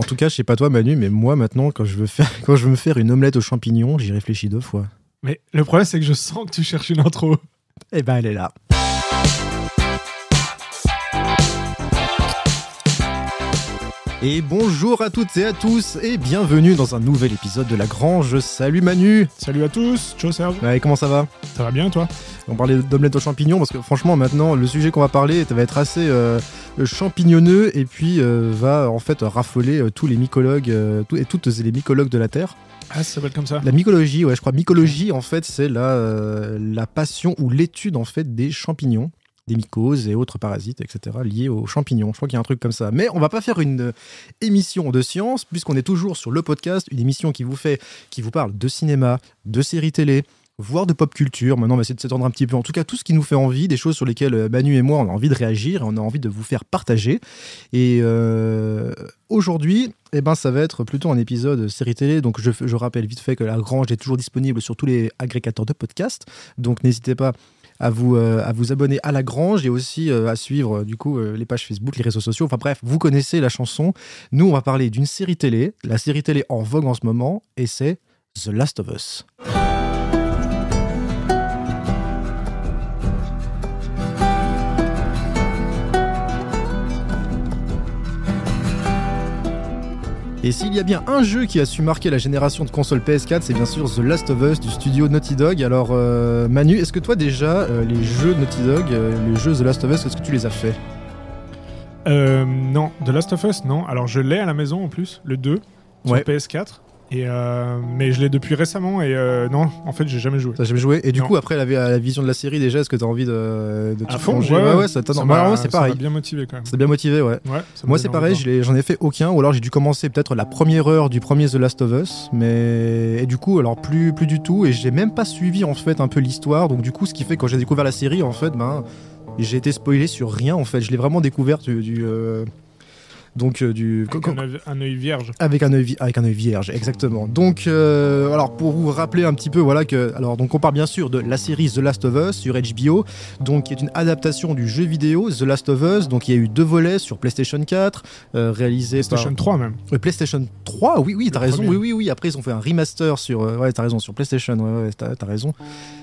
En tout cas, je sais pas toi Manu, mais moi maintenant, quand je veux faire, quand je veux me faire une omelette aux champignons, j'y réfléchis deux fois. Mais le problème, c'est que je sens que tu cherches une intro. Eh ben, elle est là. Et bonjour à toutes et à tous et bienvenue dans un nouvel épisode de La Grange. Salut Manu Salut à tous, ciao Serge. Ouais, comment ça va Ça va bien toi On parlait d'omelette aux champignons parce que franchement maintenant le sujet qu'on va parler va être assez euh, champignonneux et puis euh, va en fait raffoler euh, tous les mycologues et toutes les mycologues de la Terre. Ah, ça s'appelle comme ça La mycologie, ouais, je crois. Mycologie, en fait, c'est la, la passion ou l'étude, en fait, des champignons, des mycoses et autres parasites, etc., liés aux champignons. Je crois qu'il y a un truc comme ça. Mais on va pas faire une euh, émission de science, puisqu'on est toujours sur le podcast, une émission qui vous fait, qui vous parle de cinéma, de séries télé, voire de pop culture. Maintenant, on va essayer de s'étendre un petit peu. En tout cas, tout ce qui nous fait envie, des choses sur lesquelles euh, Manu et moi, on a envie de réagir, on a envie de vous faire partager. Et euh, aujourd'hui, eh ben, ça va être plutôt un épisode série télé. Donc, je, je rappelle vite fait que La Grange est toujours disponible sur tous les agrégateurs de podcasts. Donc, n'hésitez pas à vous, euh, à vous abonner à La Grange et aussi euh, à suivre euh, du coup les pages Facebook, les réseaux sociaux. Enfin bref, vous connaissez la chanson. Nous, on va parler d'une série télé, la série télé en vogue en ce moment, et c'est The Last of Us. Et s'il y a bien un jeu qui a su marquer la génération de consoles PS4, c'est bien sûr The Last of Us du studio Naughty Dog. Alors euh, Manu, est-ce que toi déjà, euh, les jeux Naughty Dog, euh, les jeux The Last of Us, est-ce que tu les as fait Euh, non, The Last of Us, non. Alors je l'ai à la maison en plus, le 2, sur Ouais. PS4. Et euh, mais je l'ai depuis récemment et euh, non, en fait, j'ai jamais joué. T'as jamais joué Et du Non. coup, après la, la vision de la série, déjà, est-ce que t'as envie de, de À te fond, plonger? ouais, ouais, ouais, ça, ça moi, c'est ça pareil. bien motivé quand même. C'est bien motivé, ouais. Ça Moi, c'est pareil, j'en ai fait aucun, ou alors j'ai dû commencer peut-être la première heure du premier The Last of Us, mais et du coup, alors plus, plus du tout, et j'ai même pas suivi en fait un peu l'histoire, donc du coup, ce qui fait que quand j'ai découvert la série, en fait, ben, j'ai été spoilé sur rien, en fait, je l'ai vraiment découvert du. du, euh, donc, euh, du. Avec un œil- un œil vierge. Avec un œil, vi- avec un œil vierge, exactement. Donc, euh, alors pour vous rappeler un petit peu, voilà que, alors donc on parle bien sûr de la série The Last of Us sur HBO, donc qui est une adaptation du jeu vidéo The Last of Us. Donc il y a eu deux volets sur PlayStation 4, euh, réalisé PlayStation 3 même. euh, PlayStation 3. Oui, oui, t'as raison. premier. Oui, oui, oui. Après ils ont fait un remaster sur, ouais, t'as raison, sur PlayStation. Ouais, ouais, t'as, t'as raison.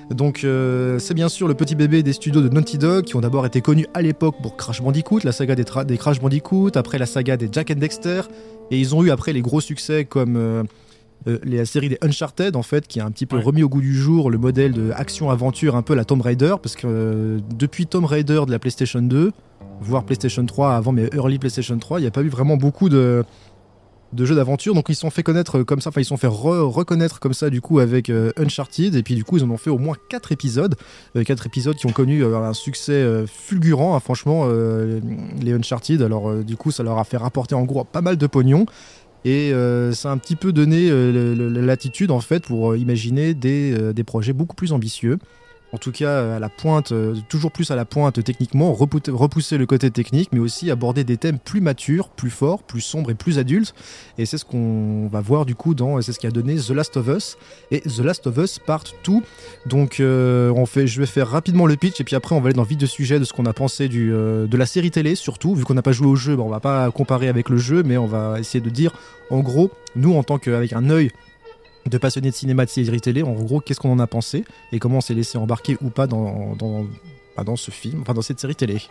Donc euh, c'est bien sûr le petit bébé des studios de Naughty Dog qui ont d'abord été connus à l'époque pour Crash Bandicoot, la saga des, des Crash Bandicoot, après la saga des Jack and Dexter, et ils ont eu après les gros succès comme euh, euh, la série des Uncharted en fait, qui a un petit peu Ouais. remis au goût du jour le modèle de action-aventure un peu la Tomb Raider, parce que euh, depuis Tomb Raider de la PlayStation 2, voire PlayStation 3 avant, mais early PlayStation 3, il n'y a pas eu vraiment beaucoup de de jeux d'aventure. Donc ils sont fait connaître comme ça. Enfin ils sont fait re- reconnaître comme ça du coup avec euh, Uncharted. Et puis du coup ils en ont fait au moins quatre épisodes. Euh, quatre épisodes qui ont connu euh, un succès euh, fulgurant hein, franchement euh, les Uncharted. Alors euh, du coup ça leur a fait rapporter en gros pas mal de pognon. Et euh, ça a un petit peu donné euh, le- le- la latitude en fait pour euh, imaginer euh, des projets beaucoup plus ambitieux en tout cas à la pointe, euh, toujours plus à la pointe techniquement, repousser, le côté technique, mais aussi aborder des thèmes plus matures, plus forts, plus sombres et plus adultes. Et c'est ce qu'on va voir du coup dans, c'est ce qui a donné The Last of Us et The Last of Us Part 2. Donc euh, on je vais faire rapidement le pitch et puis après on va aller dans le vif du sujet de ce qu'on a pensé euh, de la série télé surtout, vu qu'on n'a pas joué au jeu, bon, on va pas comparer avec le jeu, mais on va essayer de dire en gros, nous en tant qu'avec un œil de passionnés de cinéma, de série télé, en gros, qu'est-ce qu'on en a pensé et comment on s'est laissé embarquer ou pas dans, dans, bah, dans ce film, enfin dans cette série télé.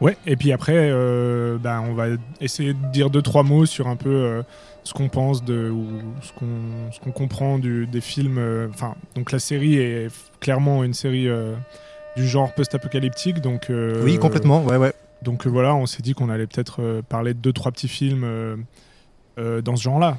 Ouais, et puis après, euh, bah, on va essayer de dire deux, trois mots sur un peu euh, ce qu'on pense de, ou ce qu'on, comprend du, des films. euh, Enfin, donc la série est clairement une série euh, du genre post-apocalyptique. Donc, oui, complètement, ouais, ouais. Donc voilà, on s'est dit qu'on allait peut-être parler de deux, trois petits films dans ce genre-là.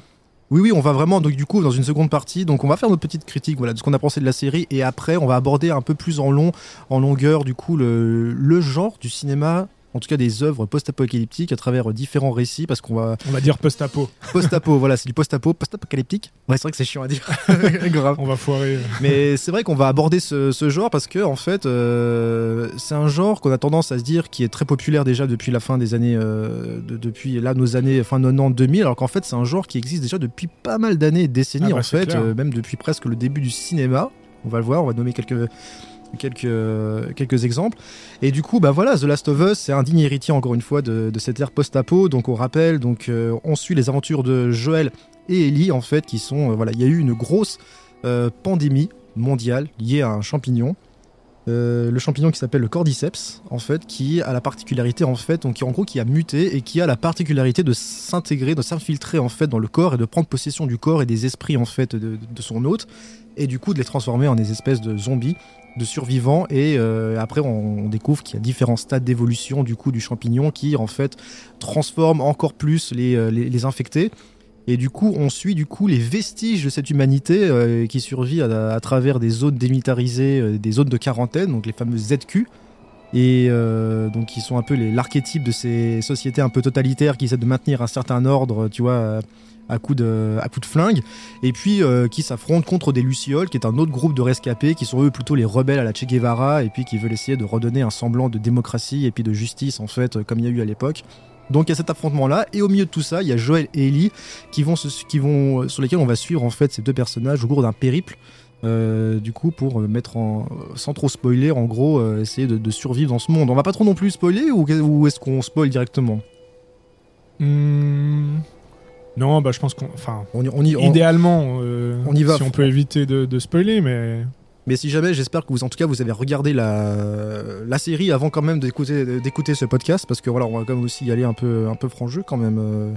Oui, oui, on va vraiment, donc du coup, dans une seconde partie, donc on va faire notre petite critique voilà, de ce qu'on a pensé de la série, et après, on va aborder un peu plus en long, en longueur, du coup, le, le genre du cinéma, en tout cas des œuvres post-apocalyptiques à travers différents récits, parce qu'on va... On va dire post-apo. Post-apo, voilà, c'est du post-apo, post-apocalyptique. Ouais, c'est vrai que c'est chiant à dire. Grave. On va foirer. euh. Mais c'est vrai qu'on va aborder ce, ce genre parce que en fait, euh, c'est un genre qu'on a tendance à se dire qui est très populaire déjà depuis la fin des années, euh, de- depuis là nos années fin 90 2000, alors qu'en fait c'est un genre qui existe déjà depuis pas mal d'années et décennies Ah bah, en fait, euh, même depuis presque le début du cinéma. On va le voir, on va nommer quelques quelques, quelques exemples. Et du coup, bah voilà, The Last of Us, c'est un digne héritier encore une fois de, cette ère post-apo. Donc on rappelle, donc on suit les aventures de Joël et Ellie en fait, qui sont voilà, il y a eu une grosse pandémie mondiale liée à un champignon. Euh, le champignon qui s'appelle le cordyceps, en fait, qui a la particularité, en fait, donc qui en gros qui a muté et qui a la particularité de s'intégrer, de s'infiltrer en fait dans le corps et de prendre possession du corps et des esprits en fait de, son hôte, et du coup de les transformer en des espèces de zombies, de survivants. Et euh, après, on, découvre qu'il y a différents stades d'évolution du coup du champignon qui en fait transforment encore plus les, euh, les infectés. Et du coup, on suit du coup les vestiges de cette humanité euh, qui survit à, travers des zones démilitarisées, des zones de quarantaine, donc les fameuses ZQ. Et euh, donc qui sont un peu l'archétype de ces sociétés un peu totalitaires qui essaient de maintenir un certain ordre, tu vois, à coup de, à de flingue. Et puis qui s'affrontent contre des Lucioles, qui est un autre groupe de rescapés, qui sont eux plutôt les rebelles à la Che Guevara, et puis qui veulent essayer de redonner un semblant de démocratie et puis de justice en fait, comme il y a eu à l'époque. Donc il y a cet affrontement-là, et au milieu de tout ça, il y a Joël et Ellie qui vont, euh, sur lesquels on va suivre en fait ces deux personnages au cours d'un périple. Euh, du coup, pour mettre en, sans trop spoiler, en gros, euh, essayer de, survivre dans ce monde. On va pas trop non plus spoiler ou, est-ce qu'on spoil directement? Hmm. Non, bah je pense qu'on, enfin, on, y, idéalement, on y va. Si on peut éviter de, de spoiler, mais mais si jamais, j'espère que vous, en tout cas, vous avez regardé la, la série avant quand même d'écouter, d'écouter ce podcast, parce que voilà, on va quand même aussi y aller un peu, un peu franc jeu quand même. Euh.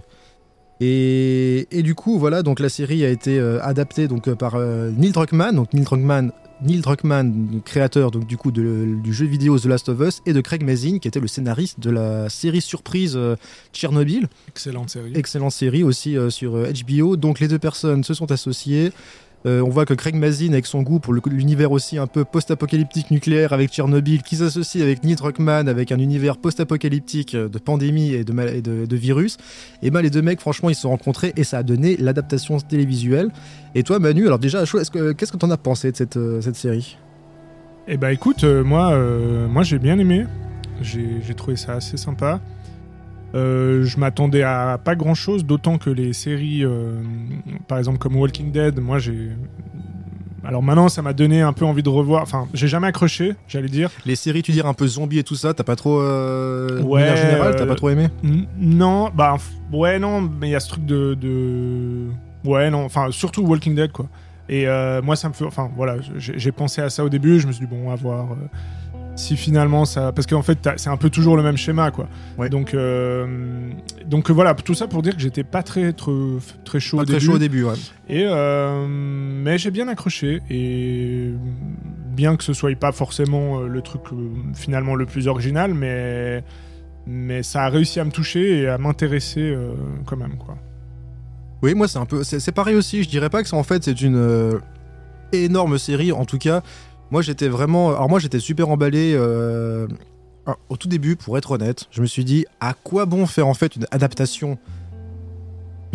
Et, et, du coup, voilà, donc la série a été euh, adaptée donc euh, par Neil Druckmann, donc Neil Druckmann, Neil Druckmann, créateur donc du coup du jeu vidéo The Last of Us, et de Craig Mazin, qui était le scénariste de la série surprise Tchernobyl. Excellente série. Excellente série aussi sur HBO. Donc les deux personnes se sont associées. Euh, on voit que Craig Mazin, avec son goût pour l'univers aussi un peu post-apocalyptique nucléaire avec Tchernobyl, qui s'associe avec Neil Druckmann avec un univers post-apocalyptique de pandémie et de, virus, et ben les deux mecs, franchement, ils se sont rencontrés et ça a donné l'adaptation télévisuelle. Et toi, Manu, alors déjà, qu'est-ce que t'en as pensé de cette, euh, série? Eh ben écoute, euh, moi, moi j'ai bien aimé. J'ai trouvé ça assez sympa. Euh, je m'attendais à pas grand chose, d'autant que les séries, euh, par exemple comme Walking Dead, moi j'ai. Alors maintenant, ça m'a donné un peu envie de revoir. Enfin, j'ai jamais accroché, j'allais dire. Les séries, tu dis un peu zombies et tout ça, t'as pas trop. Euh... Ouais. En général, t'as pas trop aimé? Non, bah ouais, non, mais il y a ce truc de, de. Ouais, non, enfin surtout Walking Dead quoi. Et euh, moi, ça me fait. Enfin voilà, j'ai pensé à ça au début, je me suis dit, bon, on va voir si finalement ça parce qu'en fait c'est un peu toujours le même schéma quoi. Donc euh, donc voilà tout ça pour dire que j'étais pas très très, très chaud pas au très début chaud au début. ouais. et euh, mais j'ai bien accroché et bien que ce soit pas forcément euh, le truc finalement le plus original mais mais ça a réussi à me toucher et à m'intéresser quand même quoi. Oui moi c'est un peu c'est pareil aussi. Je dirais pas que c'est en fait c'est une énorme série. En tout cas moi, j'étais vraiment. Alors, moi, j'étais super emballé. Euh, au tout début, pour être honnête, je me suis dit à quoi bon faire en fait une adaptation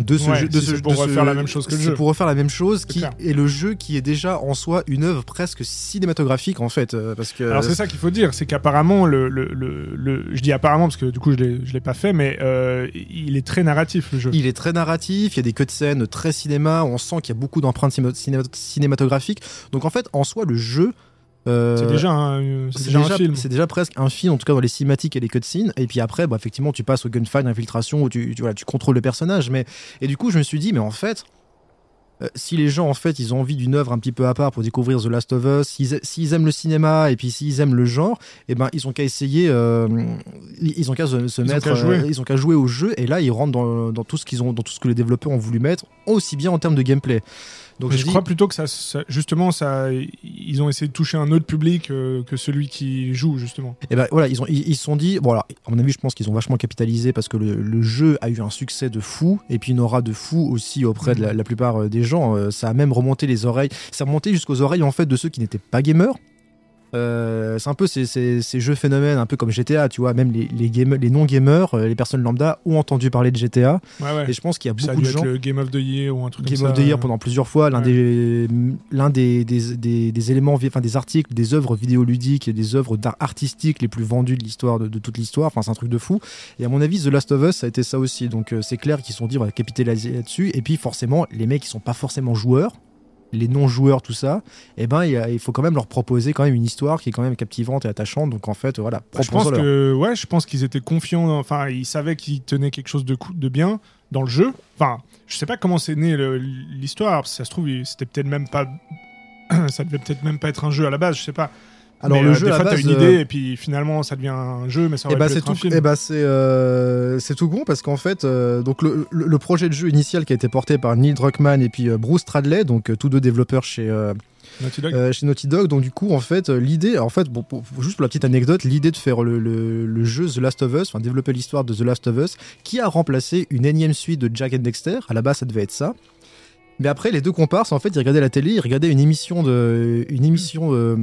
de ce jeu. De ce, pour refaire la même chose que le jeu. pour refaire la même chose, qui est le jeu qui est déjà en soi une œuvre presque cinématographique en fait. Euh, parce que... Alors c'est ça qu'il faut dire, c'est qu'apparemment, le, le, le, je dis apparemment parce que du coup je ne l'ai pas fait, mais euh, il est très narratif le jeu. Il est très narratif, il y a des cutscenes très cinéma, on sent qu'il y a beaucoup d'empreintes cinématographiques. Donc en fait, en soi, le jeu euh, c'est déjà, un, film. C'est déjà presque un film, en tout cas dans les cinématiques et les cutscenes. Et puis après, bah, effectivement, tu passes au gunfight, infiltration, où tu, tu, tu contrôles le personnage. Mais... Et du coup, je me suis dit, mais en fait, euh, si les gens en fait ils ont envie d'une œuvre un petit peu à part pour découvrir The Last of Us, s'ils aiment le cinéma et puis s'ils aiment le genre, et eh ben ils ont qu'à essayer, euh, ils ont qu'à se, mettre, ils ont qu'à jouer. au jeu et là ils rentrent dans, dans tout ce qu'ils ont, dans tout ce que les développeurs ont voulu mettre, aussi bien en termes de gameplay. Donc je, crois plutôt que ça, justement, ça, ils ont essayé de toucher un autre public euh, que celui qui joue justement. Et ben voilà, ils ont, ils, se sont dit, bon alors, à mon avis, je pense qu'ils ont vachement capitalisé parce que le, jeu a eu un succès de fou et puis une aura de fou aussi auprès de la, la plupart euh, des gens. Euh, ça a même remonté les oreilles, ça a remonté jusqu'aux oreilles en fait de ceux qui n'étaient pas gamers euh, c'est un peu ces, ces, jeux phénomènes, un peu comme GTA, tu vois, même les, les, les non-gamers, euh, les personnes lambda ont entendu parler de GTA. Et je pense qu'il y a beaucoup de gens. Le Game of the Year ou un truc Game comme of the Year pendant plusieurs fois, l'un des, l'un des, des, des, éléments, enfin des articles, des œuvres vidéoludiques et des œuvres d'art artistique les plus vendues de l'histoire, de, toute l'histoire. Enfin, c'est un truc de fou. Et à mon avis, The Last of Us, ça a été ça aussi. Donc, euh, c'est clair qu'ils se sont dit, on va capitaliser là-dessus. Et puis, forcément, les mecs, ils sont pas forcément joueurs les non-joueurs, tout ça, eh ben, il, faut quand même leur proposer quand même une histoire qui est quand même captivante et attachante. Donc en fait, voilà, je pense que ouais, je pense qu'ils étaient confiants. Enfin, ils savaient qu'ils tenaient quelque chose de, de bien dans le jeu. Enfin, je sais pas comment c'est né l'histoire. Si ça se trouve, c'était peut-être même pas. ça devait peut-être même pas être un jeu à la base. Je sais pas. Alors Mais, le euh, jeu des à fois, t'as une euh, idée et puis finalement, ça devient un jeu, mais ça Eh aurait bah, pu être un tout, film. eh bah, c'est euh, c'est tout con parce qu'en fait, euh, donc le, projet de jeu initial qui a été porté par Neil Druckmann et puis Bruce Stradley, donc tous deux développeurs chez, Naughty Dog. chez Naughty Dog. Donc du coup, en fait, l'idée, en fait, bon, pour- juste pour la petite anecdote, l'idée de faire le, le- le jeu The Last of Us, enfin développer l'histoire de The Last of Us, qui a remplacé une énième suite de Jack and Dexter. À la base, ça devait être ça. Mais après, les deux comparses, en fait, ils regardaient la télé, ils regardaient une émission de, une émission euh,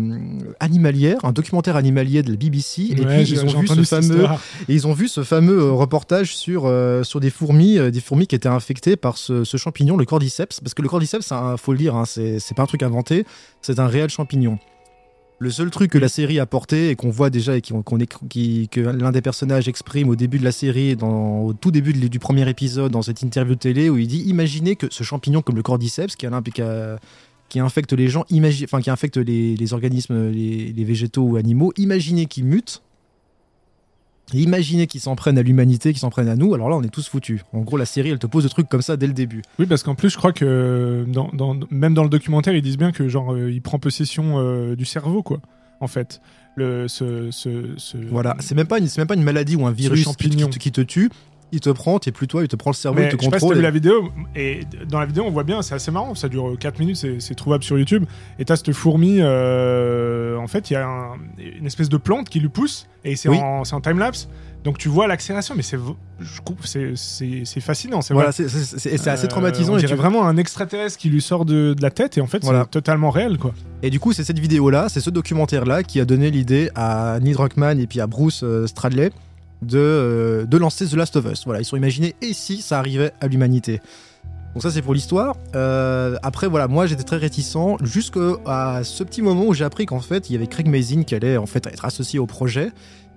animalière, un documentaire animalier de la BBC, et Ouais, puis ils ont vu ce fameux, et ils ont vu ce fameux reportage sur, euh, sur des fourmis, euh, des fourmis qui étaient infectées par ce, ce champignon, le cordyceps. Parce que le cordyceps, un- faut le dire, hein, c'est c'est pas un truc inventé, c'est un réel champignon. Le seul truc que la série a porté et qu'on voit déjà et qu'on qu'on est- qui- que l'un des personnages exprime au début de la série, dans, au tout début de- du premier épisode, dans cette interview télé, où il dit Imaginez que ce champignon comme le cordyceps, qui, a, l'un- qui, a- qui infecte les gens, imagi- qui infecte les, les organismes, les, les végétaux ou animaux, imaginez qu'il mute. Imaginez qu'ils s'en prennent à l'humanité, qu'ils s'en prennent à nous, alors là on est tous foutus. En gros, la série elle te pose des trucs comme ça dès le début. Oui, parce qu'en plus, je crois que dans, dans- même dans le documentaire, ils disent bien que genre euh, il prend possession euh, du cerveau, quoi. En fait, le ce, ce, ce- Voilà, c'est même, pas une- c'est même pas une maladie ou un virus qui, champignon. qui te- qui te tue. Il te prend, t'es plus toi, il te prend le cerveau, Mais il te je sais pas si t'as contrôle. vu la vidéo, et dans la vidéo, on voit bien, c'est assez marrant, ça dure 4 minutes, c'est trouvable sur YouTube. Et t'as cette fourmi, euh, en fait, il y a un- une espèce de plante qui lui pousse, et c'est Oui. en, en time-lapse. Donc tu vois l'accélération, mais c'est fascinant, c'est Voilà, vrai. c'est assez Euh, traumatisant. On et, tu- vraiment un extraterrestre qui lui sort de, de la tête, et en fait, Voilà. c'est totalement réel, quoi. et du coup, c'est cette vidéo-là, c'est ce documentaire-là qui a donné l'idée à Neil Druckmann et puis à Bruce euh, Stradley de, euh, de lancer The Last of Us. Voilà, ils sont imaginés et si ça arrivait à l'humanité? Donc ça c'est pour l'histoire. Euh, après voilà, moi j'étais très réticent jusqu'à ce petit moment où j'ai appris qu'en fait il y avait Craig Mazin qui allait en fait être associé au projet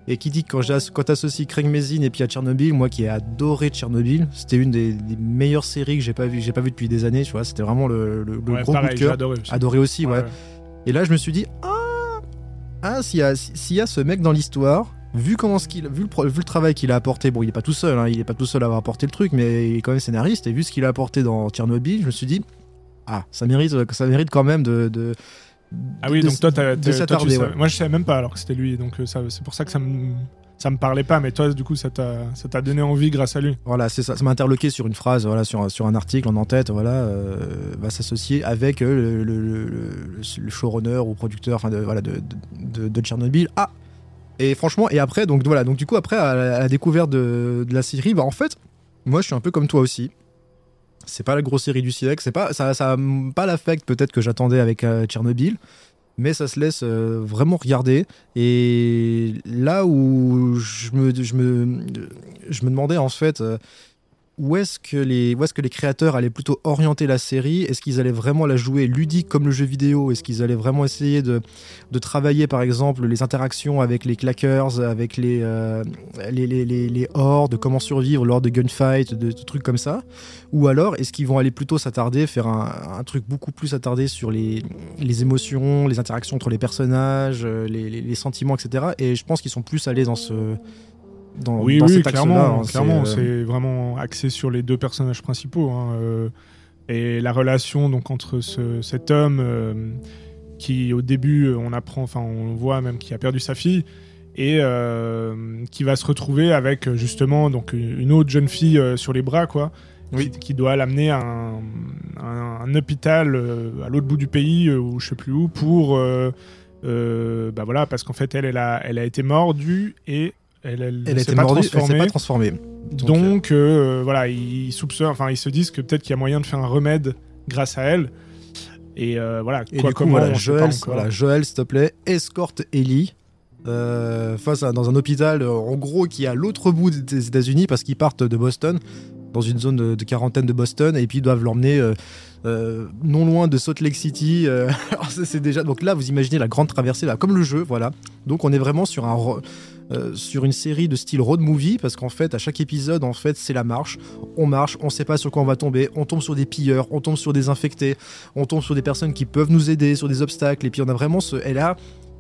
et qui dit que quand, quand t'associes Craig Mazin et puis à Tchernobyl, moi qui ai adoré Tchernobyl, c'était une des, des meilleures séries que j'ai pas vu, j'ai pas vu depuis des années, tu vois, c'était vraiment le, le- le Ouais, gros pareil, coup de cœur. adoré aussi. Adoré aussi, ouais. Ouais, ouais. Et là, je me suis dit, ah, ah s'il y, a- s'il y a ce mec dans l'histoire, vu, comment ce qu'il, vu, le, vu le travail qu'il a apporté, bon, il est pas tout seul, hein, il est pas tout seul à avoir apporté le truc, mais il est quand même scénariste, et vu ce qu'il a apporté dans Tchernobyl, je me suis dit, ah, ça mérite, ça mérite quand même de. de Ah oui, de- donc toi, t'as- toi, tu ouais. moi je savais même pas alors que c'était lui, donc euh, ça- c'est pour ça que ça me ça me parlait pas, mais toi du coup ça t'a ça t'a donné envie grâce à lui. Voilà, c'est ça. Ça m'a interloqué sur une phrase, voilà, sur, un- sur un article en en-tête, voilà, euh, va s'associer avec euh, le, le, le- le- le showrunner ou producteur, enfin, de, voilà, de, de, de- de Tchernobyl. Ah Et franchement, et après, donc voilà, donc du coup, après, à la, découverte de, la série, bah en fait, moi, je suis un peu comme toi aussi. C'est pas la grosse série du siècle, c'est pas, ça, ça pas l'affect peut-être que j'attendais avec euh, Tchernobyl, mais ça se laisse euh, vraiment regarder. Et là où je me, je me, je me demandais en fait euh, où est-ce que les, est-ce que les créateurs allaient plutôt orienter la série? Est-ce qu'ils allaient vraiment la jouer ludique comme le jeu vidéo? Est-ce qu'ils allaient vraiment essayer de, de travailler par exemple les interactions avec les clackers, avec les, euh, les, les, les, les hordes, comment survivre lors de gunfights, de, trucs comme ça? Ou alors est-ce qu'ils vont aller plutôt s'attarder, faire un, truc beaucoup plus attardé sur les, les émotions, les interactions entre les personnages, euh, les- les sentiments, etc. Et je pense qu'ils sont plus allés dans ce dans, Oui, dans oui, cet clairement, hein. C'est, clairement, euh, c'est vraiment axé sur les deux personnages principaux. hein, euh, et la relation donc entre ce- cet homme euh, qui, au début, on apprend, enfin, on voit même qui a perdu sa fille et euh, qui va se retrouver avec justement donc une autre jeune fille euh, sur les bras, quoi. Oui. Qui, qui doit l'amener à un, hôpital euh, à l'autre bout du pays ou je sais plus où pour bah voilà parce qu'en fait elle elle a, elle a été mordue et elle, elle, Elle s'est pas transformée. pas transformée. Donc, euh, voilà, ils soupçonnent, enfin ils se disent que peut-être qu'il y a moyen de faire un remède grâce à elle. Et euh, voilà, Et quoi du coup, comment, voilà, Joël, voilà, Joël, s'il te plaît, escorte Ellie euh, face à, dans un hôpital, euh, en gros, qui est à l'autre bout des États-Unis parce qu'ils partent de Boston, dans une zone de, de quarantaine de Boston, et puis ils doivent l'emmener euh, euh, non loin de Salt Lake City. euh, c'est déjà donc là, vous imaginez la grande traversée, là, comme le jeu, voilà. Donc on est vraiment sur un euh, sur une série de style road movie parce qu'en fait à chaque épisode en fait c'est la marche. On marche on sait pas sur quoi on va tomber on tombe sur des pilleurs on tombe sur des infectés on tombe sur des personnes qui peuvent nous aider sur des obstacles et puis on a vraiment ce et là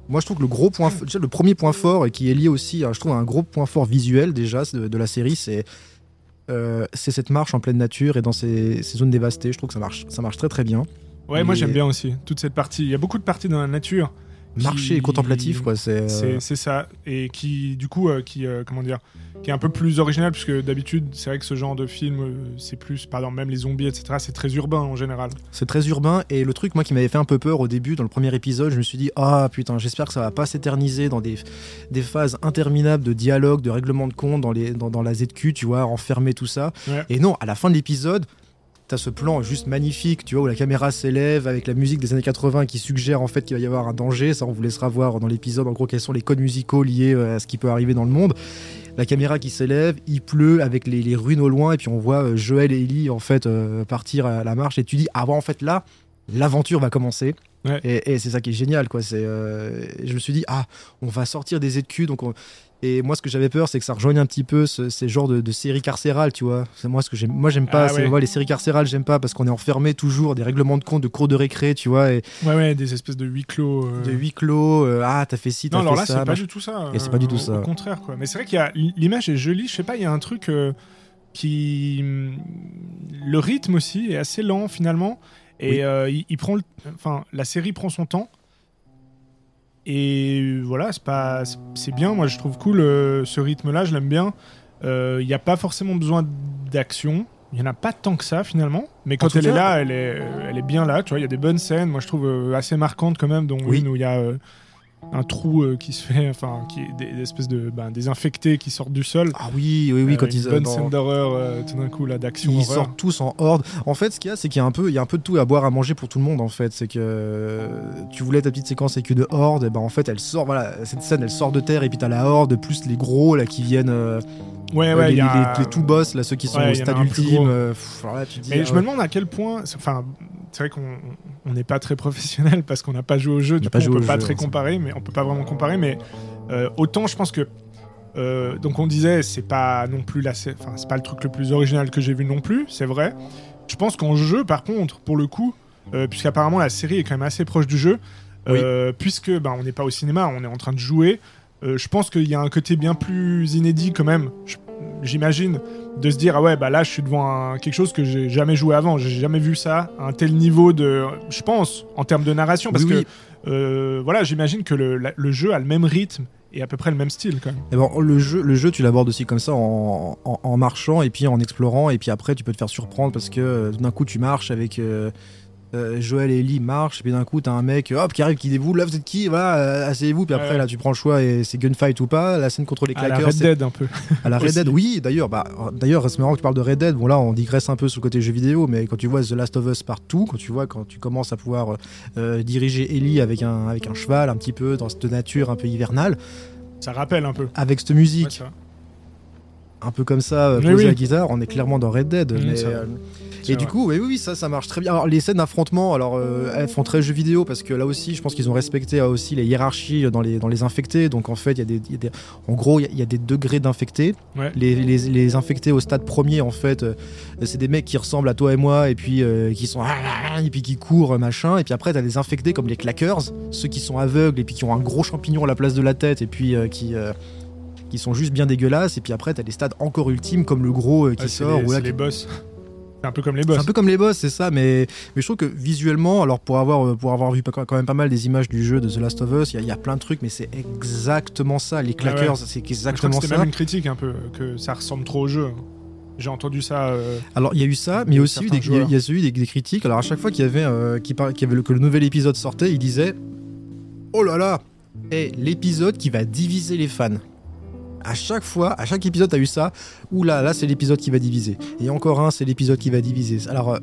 moi je trouve que le gros point déjà, le premier point fort et qui est lié aussi à, je trouve un gros point fort visuel déjà de, de la série c'est euh, c'est cette marche en pleine nature et dans ces, ces, zones dévastées. Je trouve que ça marche ça marche très très bien. Ouais et... moi j'aime bien aussi toute cette partie. Il y a beaucoup de parties dans la nature marché qui... contemplatif quoi c'est euh... c'est ça. Et qui du coup euh, qui euh, comment dire qui est un peu plus original puisque d'habitude c'est vrai que ce genre de film euh, c'est plus par exemple même les zombies etc c'est très urbain en général. C'est très urbain et le truc moi qui m'avait fait un peu peur au début dans le premier épisode je me suis dit ah putain j'espère que ça va pas s'éterniser dans des, des phases interminables de dialogue de règlement de compte dans, les, dans, dans la ZQ tu vois enfermer tout ça. Ouais. et non à la fin de l'épisode T'as ce plan juste magnifique, tu vois, où la caméra s'élève avec la musique des années 80 qui suggère en fait qu'il va y avoir un danger. Ça, on vous laissera voir dans l'épisode, en gros, quels sont les codes musicaux liés euh, à ce qui peut arriver dans le monde. La caméra qui s'élève, il pleut avec les, les, ruines au loin, et puis on voit euh, Joël et Ellie en fait euh, partir à la marche. Et tu dis, ah bon, en fait là, l'aventure va commencer. Ouais. Et, et c'est ça qui est génial, quoi. C'est, euh, je me suis dit, ah, on va sortir des ZQ, donc on... Et moi, ce que j'avais peur, c'est que ça rejoigne un petit peu ce, ces genres de, de séries carcérales, tu vois. Moi ce que j'aime. Moi, j'aime pas. Ah, ouais. ouais, les séries carcérales, j'aime pas parce qu'on est enfermé toujours des règlements de compte, de cours de récré, tu vois. Et ouais, ouais, des espèces de huis clos. Euh... De huis clos. Euh, ah, t'as fait ci, t'as fait ça. Non, alors là, c'est pas du tout ça. Et c'est pas du tout ça. Au contraire, quoi. Mais c'est vrai qu'il y a l'image est jolie. Je sais pas, il y a un truc euh, qui le rythme aussi est assez lent finalement. Et Oui. euh, il, il prend, le... enfin, la série prend son temps. Et voilà, c'est pas, c'est bien. Moi, je trouve cool euh, ce rythme-là. Je l'aime bien. Il n'y a pas forcément besoin d'action. Il y en a pas tant que ça finalement, mais quand elle cas, est là, elle est, elle est bien là. Tu vois, il y a des bonnes scènes. Moi, je trouve euh, assez marquantes quand même, dont Oui. une où il y a euh, un trou euh, qui se fait, enfin, qui est des, des espèces de, ben, des infectés qui sortent du sol. Ah oui, oui, oui, Euh, quand une ils bonne dans- scène d'horreur euh, tout d'un coup là d'action Ils horreur. sortent tous en horde. En fait, ce qu'il y a, c'est qu'il y a un peu, il y a un peu de tout à boire, à manger pour tout le monde. En fait, c'est que euh, tu voulais ta petite séquence avec une horde, et ben en fait, elle sort. Voilà, cette scène, elle sort de terre, et puis t'as la horde, plus les gros là qui viennent, euh, Ouais, ouais, les, y a- les- les tout boss là, ceux qui sont Ouais, au stade ultime. euh, pff, alors là, tu te dis, Mais ah je me demande à quel point, enfin, c'est vrai qu'on on n'est pas très professionnel parce qu'on n'a pas joué au jeu, du coup on joué peut pas jeu, très comparer, mais on peut pas vraiment comparer, mais euh, autant je pense que euh, donc on disait c'est pas non plus la, c'est pas le truc le plus original que j'ai vu non plus, c'est vrai. Je pense qu'en jeu par contre, pour le coup, puisqu'apparemment la série est quand même assez proche du jeu, puisque ben on n'est pas au cinéma, on est en train de jouer. euh, je pense qu'il y a un côté bien plus inédit quand même. Je- J'imagine de se dire ah ouais bah là je suis devant un- quelque chose que j'ai jamais joué avant. J'ai jamais vu ça un tel niveau de je pense en termes de narration. Parce Oui, oui. que euh, voilà j'imagine que le, la- le jeu a le même rythme et à peu près le même style quand même. Eh ben, le jeu, le jeu, tu l'abordes aussi comme ça en, en- en marchant et puis en explorant. Et puis après tu peux te faire surprendre parce que euh, d'un coup tu marches avec euh, euh, Joël et Ellie marchent et puis d'un coup t'as un mec hop qui arrive qui déboule là vous êtes qui? Voilà euh, asseyez-vous. Puis après Ouais. là tu prends le choix et c'est gunfight ou pas. La scène contre les à la claqueurs Red Dead un peu. À la Red. Dead oui d'ailleurs bah d'ailleurs c'est marrant que tu parles de Red Dead. Bon là on digresse un peu sur le côté jeu vidéo mais quand tu vois The Last of Us partout quand tu vois quand tu commences à pouvoir euh, diriger Ellie avec un avec un cheval un petit peu dans cette nature un peu hivernale. Ça rappelle un peu. Avec cette musique. Un peu comme ça, euh, Oui, à la guitare, on est clairement dans Red Dead. Mais, et du vrai. coup, oui, ça, ça marche très bien. Alors, les scènes d'affrontement, alors, euh, elles font très jeu vidéo parce que là aussi, je pense qu'ils ont respecté euh, aussi les hiérarchies dans les, dans les infectés. Donc, en fait, il y, a des- il y a des, en gros, il y a- il y, a des degrés d'infectés. Ouais. Les, les, les infectés au stade premier, en fait, euh, c'est des mecs qui ressemblent à toi et moi et puis euh, qui sont et puis qui courent, machin. Et puis après, t'as des infectés comme les claqueurs, ceux qui sont aveugles et puis qui ont un gros champignon à la place de la tête et puis qui. qui sont juste bien dégueulasses et puis après t'as des stades encore ultimes comme le gros euh, qui sort les, ou là, c'est qui- les boss un peu comme les c'est boss un peu comme les boss, c'est ça, mais, mais je trouve que visuellement, alors pour avoir, euh, pour avoir vu quand même pas mal des images du jeu de The Last of Us, il y, a- il y a plein de trucs, mais c'est exactement ça. Les claqueurs, Ah ouais. c'est exactement ça. même une critique un peu que ça ressemble trop au jeu j'ai entendu ça euh, Alors il y a eu ça, mais aussi il y a- y eu des, des critiques. Alors à chaque fois qu'il y avait, euh, qu'il par- y avait le, que le nouvel épisode sortait, il disait Oh là là, et l'épisode qui va diviser les fans. À chaque fois, à chaque épisode, t'as eu ça. Ouh là, là c'est l'épisode qui va diviser. Et encore un, c'est l'épisode qui va diviser. Alors euh,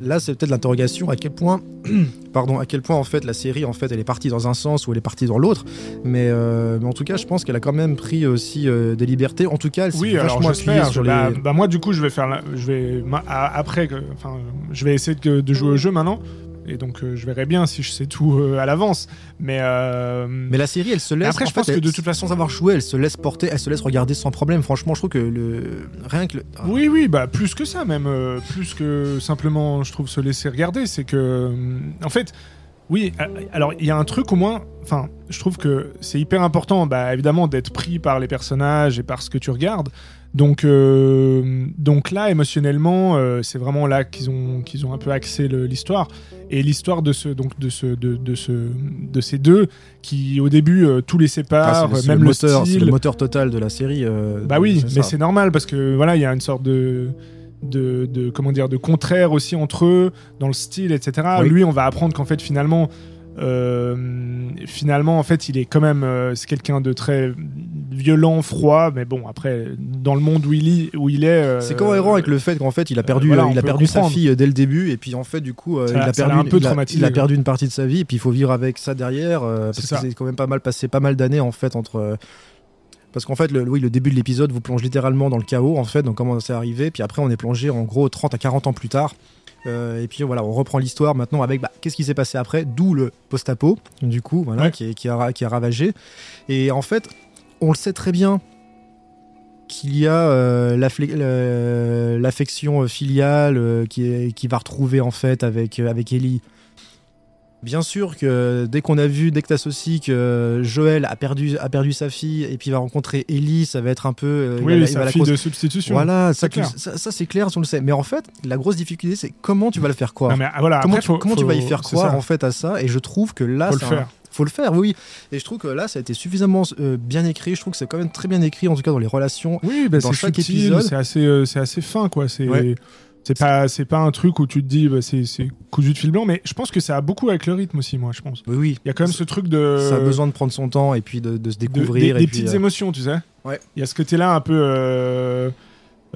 là, c'est peut-être l'interrogation à quel point, pardon, à quel point en fait la série en fait elle est partie dans un sens ou elle est partie dans l'autre. Mais, euh, mais en tout cas, je pense qu'elle a quand même pris aussi euh, des libertés. En tout cas, elle s'est Oui, vachement appuyée sur les. Bah, bah, moi, du coup, je vais faire, la- je vais après, enfin, je vais essayer de, de jouer au jeu maintenant. Et donc euh, je verrai bien si je sais tout euh, à l'avance. Mais, euh, Mais la série, elle se laisse. après, je en pense fait, que de toute façon- sans avoir joué, elle se laisse porter, elle se laisse regarder sans problème. Franchement, je trouve que le rien que le... Oui, oui, bah plus que ça même, plus que simplement, je trouve se laisser regarder, c'est que, en fait, oui. Alors il y a un truc au moins, enfin, je trouve que c'est hyper important, bah évidemment d'être pris par les personnages et par ce que tu regardes. Donc, euh, donc là, émotionnellement, euh, c'est vraiment là qu'ils ont qu'ils ont un peu axé l'histoire et l'histoire de ce donc de ce de, de ce de ces deux qui au début euh, tout les Ah, sépare, c'est- c'est même le moteur, c'est le moteur total de la série. euh, Bah oui, mais c'est normal parce que voilà, il y a une sorte de, de, de- comment dire de contraire aussi entre eux dans le style, etc. Oui. Lui, on va apprendre qu'en fait finalement, euh, finalement en fait, il est quand même euh, c'est quelqu'un de très violent, froid, mais bon après dans le monde où il, où il est, euh, C'est cohérent avec le fait qu'en fait il a perdu, voilà, euh, il a perdu sa fille euh, dès le début et puis en fait du coup euh, il a perdu, un peu il a- il a perdu une partie de sa vie et puis il faut vivre avec ça derrière euh, parce ça. que c'est quand même pas mal passé pas mal d'années en fait entre euh, parce qu'en fait le, oui, le début de l'épisode vous plonge littéralement dans le chaos en fait donc comment c'est arrivé puis après on est plongé en gros 30 à 40 ans plus tard Euh, et puis voilà on reprend l'histoire maintenant avec bah, qu'est-ce qui s'est passé après d'où le post-apo du coup voilà Ouais. qui, est- qui, a, qui a ravagé et en fait on le sait très bien qu'il y a euh, euh, l'affection filiale euh, qui, est- qui va retrouver en fait avec, avec Ellie. Bien sûr que dès qu'on a vu, dès que t'associes que Joël a perdu, a perdu sa fille et puis va rencontrer Ellie, ça va être un peu... euh, il va oui, il va la fille cause- de substitution. Voilà, ça, C'est tu- clair. ça, ça, c'est clair, on le sait. Mais en fait, la grosse difficulté, c'est comment tu vas le faire croire. Non, mais, ah, voilà, comment après, tu, faut- comment tu vas y faire croire en fait à ça? Et je trouve que là, Faut le un- faire. faut le faire, oui. Et je trouve que là, ça a été suffisamment euh, bien écrit. Je trouve que c'est quand même très bien écrit, en tout cas dans les relations. Oui, bah, Dans c'est chaque subtil, épisode- c'est assez, euh, c'est assez fin, quoi. C'est Ouais. C'est pas, c'est pas un truc où tu te dis, bah, c'est c'est cousu de fil blanc, mais je pense que ça a beaucoup avec le rythme aussi, moi, je pense. Oui, oui. Il y a quand même ce truc de. Ça a besoin de prendre son temps et puis de, de se de- découvrir. des, et des puis, petites euh, émotions, tu sais. Ouais. Il y a ce côté-là un peu. euh,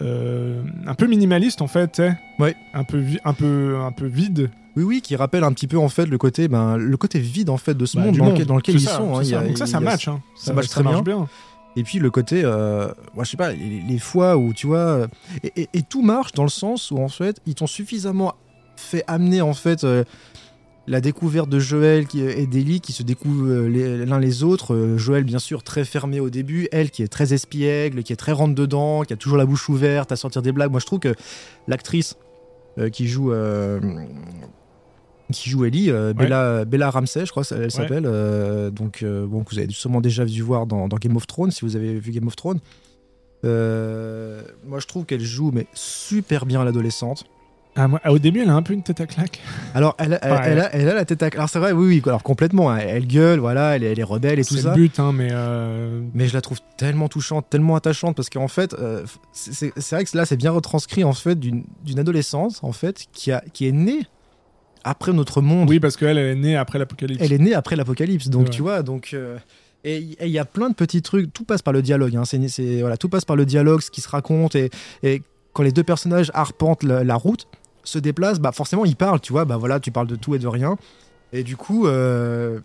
euh, un peu minimaliste en fait, tu sais. Ouais. Un peu, un peu, un peu vide. Oui, oui, qui rappelle un petit peu en fait le côté, ben, le côté vide en fait de ce Bah, monde du dans monde. lequel, dans lequel ils ça, sont. hein. y ça. a- Donc ça, ça match. hein. ça match très marche bien. bien. Et puis le côté, euh, moi je sais pas, les, fois où tu vois, euh, et, tout marche dans le sens où en fait ils t'ont suffisamment fait amener en fait euh, la découverte de Joël et d'Ellie qui se découvrent euh, l'un les autres. Euh, Joël bien sûr très fermé au début, elle qui est très espiègle, qui est très rentre dedans, qui a toujours la bouche ouverte à sortir des blagues. Moi je trouve que l'actrice euh, qui joue euh, qui joue Ellie, euh, Bella, Bella Ramsey, je crois, elle s'appelle. euh, donc, euh, bon, vous avez sûrement déjà vu voir dans, dans Game of Thrones, si vous avez vu Game of Thrones. Moi, je trouve qu'elle joue mais super bien l'adolescente. Ah, moi, au début, elle a un peu une tête à claque. Alors, elle, elle, Ouais. elle a, elle a la tête à. Alors, c'est vrai, oui, oui, alors complètement. hein, elle gueule, voilà, elle, est- elle est rebelle et tout C'est ça. le but, hein, mais. euh, Mais je la trouve tellement touchante, tellement attachante, parce qu'en fait, euh, c'est c'est- c'est vrai que là, c'est bien retranscrit en fait d'une d'une adolescence en fait qui a qui est née après notre monde. Oui, parce qu'elle, elle est née après l'apocalypse. Elle est née après l'apocalypse, donc Ouais. tu vois, donc euh, et il y a plein de petits trucs. Tout passe par le dialogue. Hein, c'est voilà, tout passe par le dialogue, ce qui se raconte et, et quand les deux personnages arpentent la, la route, se déplacent, bah forcément ils parlent. Tu vois, bah voilà, tu parles de tout et de rien. Et du coup, euh,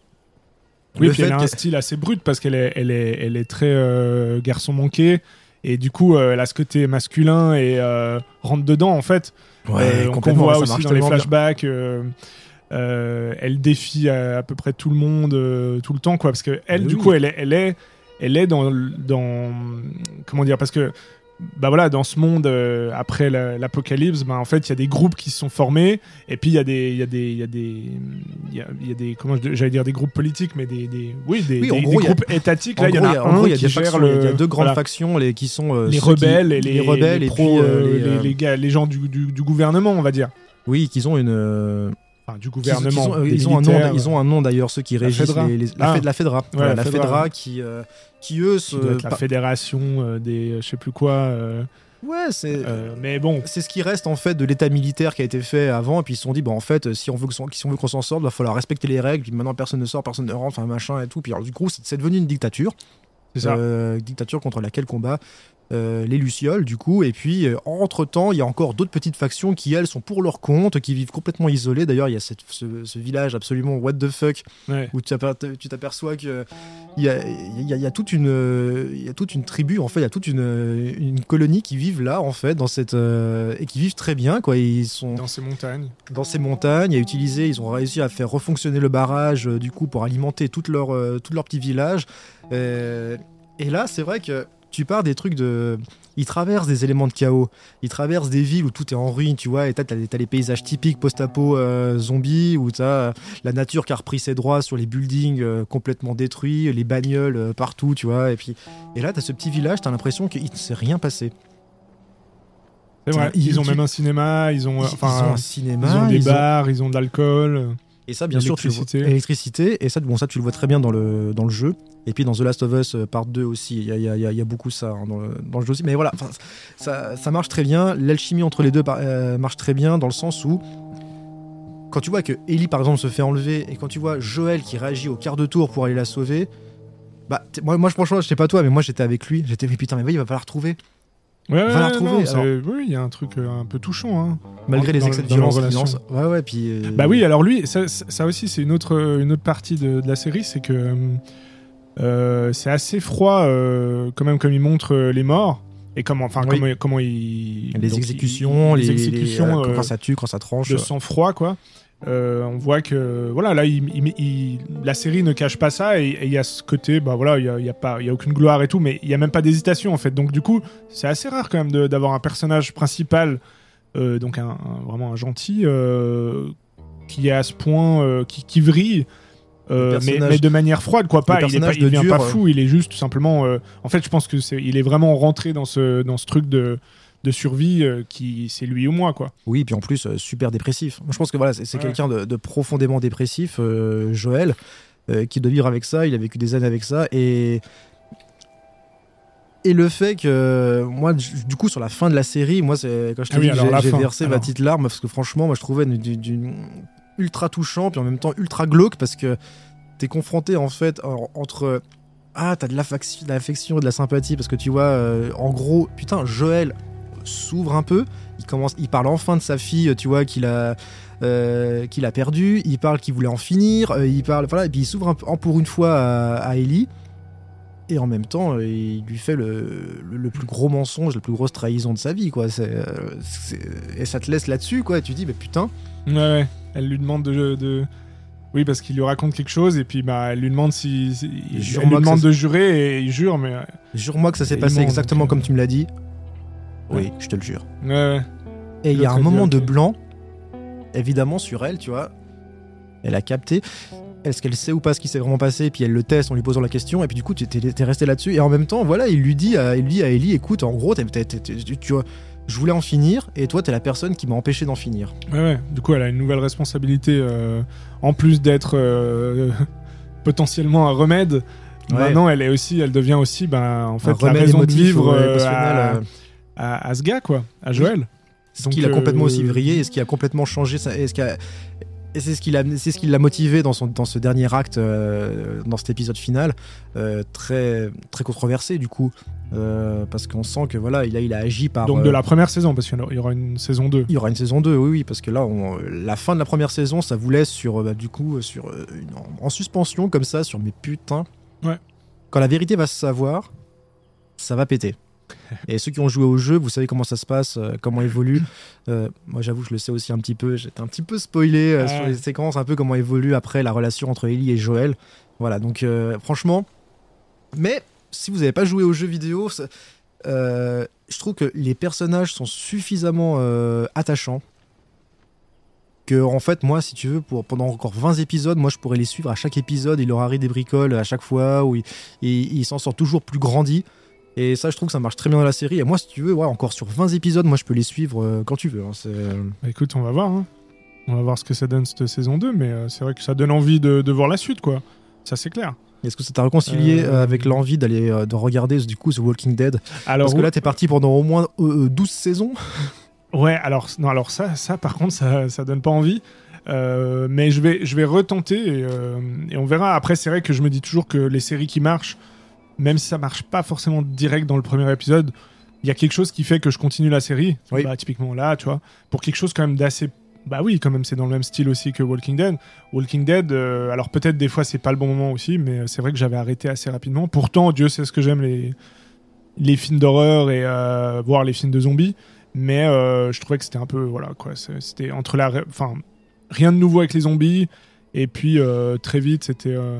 Oui, le puis elle a un style assez brut parce qu'elle est, elle est, elle est très euh, garçon manqué. Et du coup, euh, elle a ce côté masculin et euh, rentre dedans, en fait. Euh, qu'on complètement, voit aussi dans les flashbacks. euh, euh, elle défie à, à peu près tout le monde euh, tout le temps, quoi. Parce que elle, Oui, du coup, elle est, elle est, elle est dans, dans, comment dire, parce que bah voilà, dans ce monde euh, après la- l'apocalypse, bah, en fait, il y a des groupes qui se sont formés, et puis il y a des, il y a des, il y a des, il y a, y a des, comment j'allais dire des groupes politiques, mais des, des oui, des, Oui, des- gros, des y a- groupes étatiques. Là, il y en a un gros, y a qui des factions, le, y a deux grandes voilà, factions les, qui sont euh, les ceux qui- rebelles et les, les rebelles les et pros, puis euh, euh, les, les, euh, gars, les gens du, du, du gouvernement, on va dire. oui, qu'ils ont une euh, Enfin, du gouvernement. ont, euh, ils ont un nom, ils ont un nom d'ailleurs ceux qui La régissent Fedra. les, les- la, Ah. Fed- la Fedra, Voilà, la la Fedra, qui euh, qui eux qui doit être la fédération euh, des je sais plus quoi. euh, ouais c'est mais bon, c'est ce qui reste en fait de l'état militaire qui a été fait avant et puis ils se sont dit bon en fait si on veut que son- si qu'on s'en sorte il va falloir respecter les règles puis maintenant personne ne sort personne ne rentre enfin machin et tout puis alors du coup c'est devenu une dictature c'est ça. euh, dictature contre laquelle combat euh, les Lucioles, du coup. Et puis, euh, entre-temps, il y a encore d'autres petites factions qui, elles, sont pour leur compte, qui vivent complètement isolées. D'ailleurs, il y a cette- ce, ce village absolument what the fuck, Ouais. où tu aper- tu t'aperçois que il y a, il y a- il y a toute une, il y a toute une tribu, en fait, il y a toute une, une colonie qui vivent là, en fait, dans cette, euh, et qui vivent très bien, quoi. Ils sont Dans ces montagnes. dans ces montagnes, à utiliser, ils ont réussi à faire refonctionner le barrage, du coup, pour alimenter tout leur, tout leur petit village. Et là, c'est vrai que tu pars des trucs de. Ils traversent des éléments de chaos. Ils traversent des villes où tout est en ruine, tu vois. Et t'as, t'as les paysages typiques post-apo euh, zombies, où t'as euh, la nature qui a repris ses droits sur les buildings euh, complètement détruits, les bagnoles euh, partout, tu vois. Et, puis, et là, t'as ce petit village, t'as l'impression qu'il ne s'est rien passé. C'est vrai. Ils- Ils, ont même un cinéma, ils ont, enfin, ils ont un ils cinéma, ont des ils ont- bars, ils ont de l'alcool. Et ça, bien sûr, tu le vois- électricité. Et ça, bon, ça, tu le vois très bien dans le, dans le jeu. Et puis dans The Last of Us euh, Part 2 aussi, il y y y a- beaucoup ça hein, dans, le, dans le jeu aussi. Mais voilà, ça, ça marche très bien. L'alchimie entre les deux euh, marche très bien dans le sens où, quand tu vois que Ellie, par exemple, se fait enlever, et quand tu vois Joël qui réagit au quart de tour pour aller la sauver, bah, moi, moi, franchement, je sais pas toi, mais moi, j'étais avec lui. J'étais, mais putain, mais oui, il va pas la Ouais, va la retrouver, non, alors. Oui, il y a un truc euh, un peu touchant. Hein. Malgré Dans- les excès de violence. relation. violence. Ouais, ouais, puis. euh, Bah oui, alors lui, ça, ça aussi, c'est une autre, une autre partie de, de la série, c'est que euh, c'est assez froid, euh, quand même, comme il montre euh, les morts et comment, enfin, Oui. comment, comment il. Les donc, exécutions, il- les, les exécutions les- euh, euh, quand ça tue, quand ça tranche. de sang-froid, quoi. Euh, on voit que voilà là il- il- il- la série ne cache pas ça et il y a ce côté bah voilà il y a, il y a pas il y a aucune gloire et tout mais il y a même pas d'hésitation en fait. Donc du coup c'est assez rare quand même d'avoir un personnage principal euh, donc un, un- vraiment un gentil euh, qui est à ce point qui, qui vrille Le mais, de manière froide quoi. pas il, est pas, personnage il de devient dur, pas fou il est juste tout simplement en fait je pense que c'est il est vraiment rentré dans ce dans ce truc de de survie euh, qui c'est lui ou moi quoi Oui, puis en plus, euh, super dépressif. Je pense que voilà, c'est Ouais. quelqu'un de, de profondément dépressif, euh, Joël, qui doit vivre avec ça. Il a vécu des années avec ça. Et, et le fait que, moi, du coup, sur la fin de la série, moi, c'est quand je t'ai Ah oui, la j'ai- versé ma petite larme, parce que franchement, moi, je trouvais du, du- du- ultra touchant, puis en même temps ultra glauque, parce que t'es confronté, en fait, en- entre. Ah, t'as de l'affection, de de la sympathie, parce que tu vois, euh, en gros, putain, Joël s'ouvre un peu. Il commence, il parle enfin de sa fille, tu vois, qu'il a, euh, qu'il a perdu. Il parle qu'il voulait en finir. euh, il parle, voilà, et puis il s'ouvre un pour une fois à, à Ellie. Et en même temps, il lui fait le, le, le plus gros mensonge, la plus grosse trahison de sa vie, quoi. Euh, et ça te laisse là-dessus, quoi. Et tu dis, mais putain. Ouais, ouais. Elle lui demande de, de- Oui, parce qu'il lui raconte quelque chose et puis bah, elle lui demande si. si- elle Jure-moi lui que demande de jurer et il jure, mais. Jure-moi que ça s'est passé il ment, exactement donc, euh, comme tu me l'as dit. Ouais. Oui, je te le jure. Ouais, ouais. Et il y a un moment de blanc, évidemment, sur elle, tu vois. Elle a capté. Est-ce qu'elle sait ou pas ce qui s'est vraiment passé? Puis elle le teste en lui posant la question. Et puis du coup, tu es, resté là-dessus. Et en même temps, voilà, il lui dit à, il lui dit à Ellie écoute, en gros, t'es- t'es- t'es- tu, tu vois, je voulais en finir. Et toi, t'es la personne qui m'a empêché d'en finir. Ouais, ouais. Du coup, elle a une nouvelle responsabilité euh, en plus d'être euh, potentiellement un remède. Ouais. Maintenant, elle est aussi, elle devient aussi, ben, en fait, Un la raison de vivre euh, à, euh, à- à ce gars, quoi, à Joël. ce Donc, qui l'a euh, complètement aussi vrillé. Et ce qui a complètement changé. Et ce qui a- et c'est ce qui l'a c'est ce qui l'a motivé dans, son, dans ce dernier acte, euh, dans cet épisode final, euh, très, très controversé du coup. Euh, parce qu'on sent que voilà, il a, il a agi par. Donc euh, de la première saison, parce qu'il y aura une saison 2. Il y aura une saison 2, oui, oui, parce que là, on- la fin de la première saison, ça vous laisse sur, euh, bah, du coup, sur, euh, une- en, en suspension comme ça, sur mes putains. Ouais. Quand la vérité va se savoir, ça va péter. Et ceux qui ont joué au jeu, vous savez comment ça se passe, euh, comment évolue. Euh, moi, j'avoue, je le sais aussi un petit peu. J'étais un petit peu spoilé euh, sur les séquences, un peu comment évolue après la relation entre Ellie et Joël. Voilà, donc euh, franchement. Mais si vous n'avez pas joué au jeu vidéo, je trouve que les personnages sont suffisamment attachants que en fait moi si tu veux pour pendant encore 20 épisodes moi je pourrais les suivre à chaque épisode il leur arrive des bricoles à chaque fois il, il- il s'en sort toujours plus grandi et ça je trouve que ça marche très bien dans la série et moi si tu veux ouais, encore sur 20 épisodes moi je peux les suivre euh, quand tu veux hein, c'est- Bah, écoute, on va voir. hein. On va voir ce que ça donne cette saison 2, mais euh, c'est vrai que ça donne envie de, de voir la suite, quoi. Ça, c'est clair. est-ce que ça t'a réconcilié Euh, euh, avec l'envie d'aller euh, de regarder du coup The Walking Dead? Alors, parce que là t'es parti pendant au moins euh, euh, 12 saisons Ouais, alors, non, alors ça, ça, par contre, ça, ça donne pas envie. Euh, mais je vais, je vais retenter et, euh, et on verra. Après, c'est vrai que je me dis toujours que les séries qui marchent, même si ça marche pas forcément direct dans le premier épisode, il y a quelque chose qui fait que je continue la série. Oui. Bah, typiquement là, tu vois, pour quelque chose quand même d'assez. Bah oui, quand même, c'est dans le même style aussi que Walking Dead. Walking Dead, euh, alors peut-être des fois c'est pas le bon moment aussi, mais c'est vrai que j'avais arrêté assez rapidement. Pourtant, Dieu sait ce que j'aime les les films d'horreur et euh, voir les films de zombies, mais euh, je trouvais que c'était un peu voilà quoi. C'était entre la, enfin rien de nouveau avec les zombies. Et puis euh, très vite, c'était euh,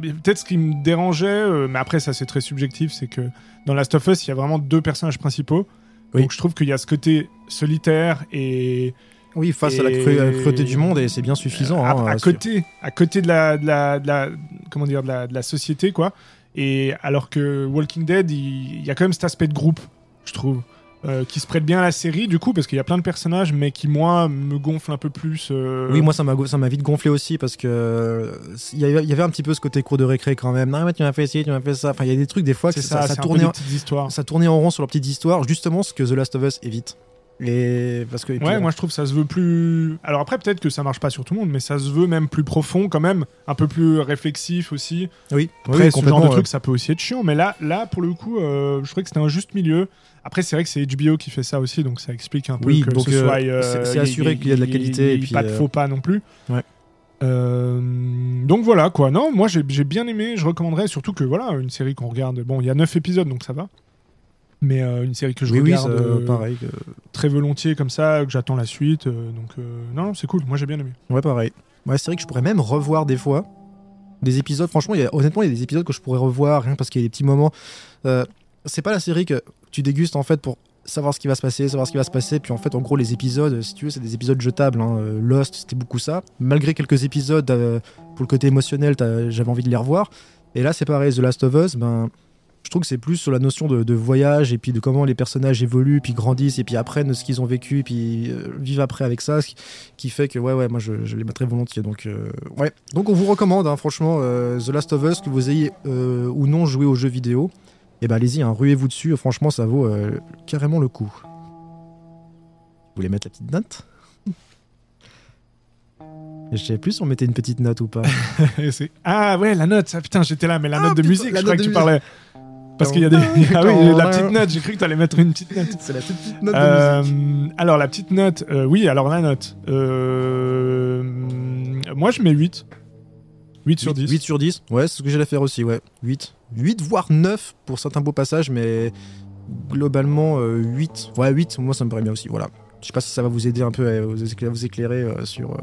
peut-être ce qui me dérangeait, euh, mais après ça c'est très subjectif, c'est que dans Last of Us il y a vraiment deux personnages principaux. Oui. Donc je trouve qu'il y a ce côté solitaire et Oui, face à la, Et- cru- à la cruauté du monde, et c'est bien suffisant. à, hein, à côté, à côté de la, de la, de la- comment dire, de la, de la société, quoi. Et alors que Walking Dead, il, il y a quand même cet aspect de groupe, je trouve, euh, qui se prête bien à la série, du coup, parce qu'il y a plein de personnages, mais qui moi me gonflent un peu plus. euh, Oui, moi ça m'a ça m'a vite gonflé aussi parce que euh, il y, avait, il y avait un petit peu ce côté cours de récré quand même. Non mais tu m'as fait ci, tu m'as fait ça. Enfin il y a des trucs des fois que ça, ça, ça tournait en, ça tournait en rond sur leurs petites histoires, justement ce que The Last of Us évite. Et parce que puis, Ouais, moi je trouve que ça se veut plus. Alors après, peut-être que ça marche pas sur tout le monde, mais ça se veut même plus profond quand même, un peu plus réflexif aussi. oui, Après, oui, ce genre de truc, ça peut aussi être chiant, mais là, là pour le coup, euh, je trouvais que c'était un juste milieu. Après, c'est vrai que c'est HBO qui fait ça aussi, donc ça explique un peu Oui, que donc, ce euh, soit. euh, c'est- assuré qu'il y a de la qualité, et puis, pas de faux pas non plus. Ouais. Euh, donc voilà quoi. Non, moi j'ai j'ai bien aimé. Je recommanderais surtout que voilà une série qu'on regarde. Bon, il y a 9 épisodes donc ça va. Mais euh, une série que je Oui, oui, regarde ça, euh, pareil. que- très volontiers comme ça, que j'attends la suite. euh, donc non, non, c'est cool. Moi j'ai bien aimé. Ouais, pareil. Ouais, c'est vrai que je pourrais même revoir des fois des épisodes. Franchement, y a, honnêtement, il y a des épisodes que je pourrais revoir, rien parce qu'il y a des petits moments. C'est pas la série que tu dégustes en fait pour savoir ce qui va se passer, savoir ce qui va se passer. Puis en fait, en gros, les épisodes, si tu veux, c'est des épisodes jetables. hein. Lost, c'était beaucoup ça. Malgré quelques épisodes, pour le côté émotionnel, j'avais envie de les revoir. Et là, c'est pareil, The Last of Us, ben. Je trouve que c'est plus sur la notion de, de voyage et puis de comment les personnages évoluent, puis grandissent et puis apprennent ce qu'ils ont vécu, et puis euh, vivent après avec ça, ce qui, fait que ouais ouais moi je, je les mettrais volontiers donc euh, ouais donc on vous recommande hein, franchement euh, The Last of Us que vous ayez ou non joué aux jeux vidéo et ben allez-y hein, ruez-vous dessus franchement ça vaut carrément le coup vous voulez mettre la petite note? Je sais plus si on mettait une petite note ou pas. Ah ouais, la note. Ça, putain, j'étais là, mais la Ah, note de putain, musique, je crois que tu parlais. Parce qu'il y a des. Ah oui, la petite note. J'ai cru que tu allais mettre une petite note. C'est la petite note de Euh, musique. alors la petite note, euh, oui, alors la note. Euh, moi je mets 8. 8 sur 10. 8 sur 10. Ouais, c'est ce que j'allais faire aussi, ouais. 8. 8 voire 9 pour certains beaux passages, mais globalement euh, 8. Ouais, 8, moi ça me paraît bien aussi, voilà. Je sais pas si ça va vous aider un peu à vous éclairer, euh, sur...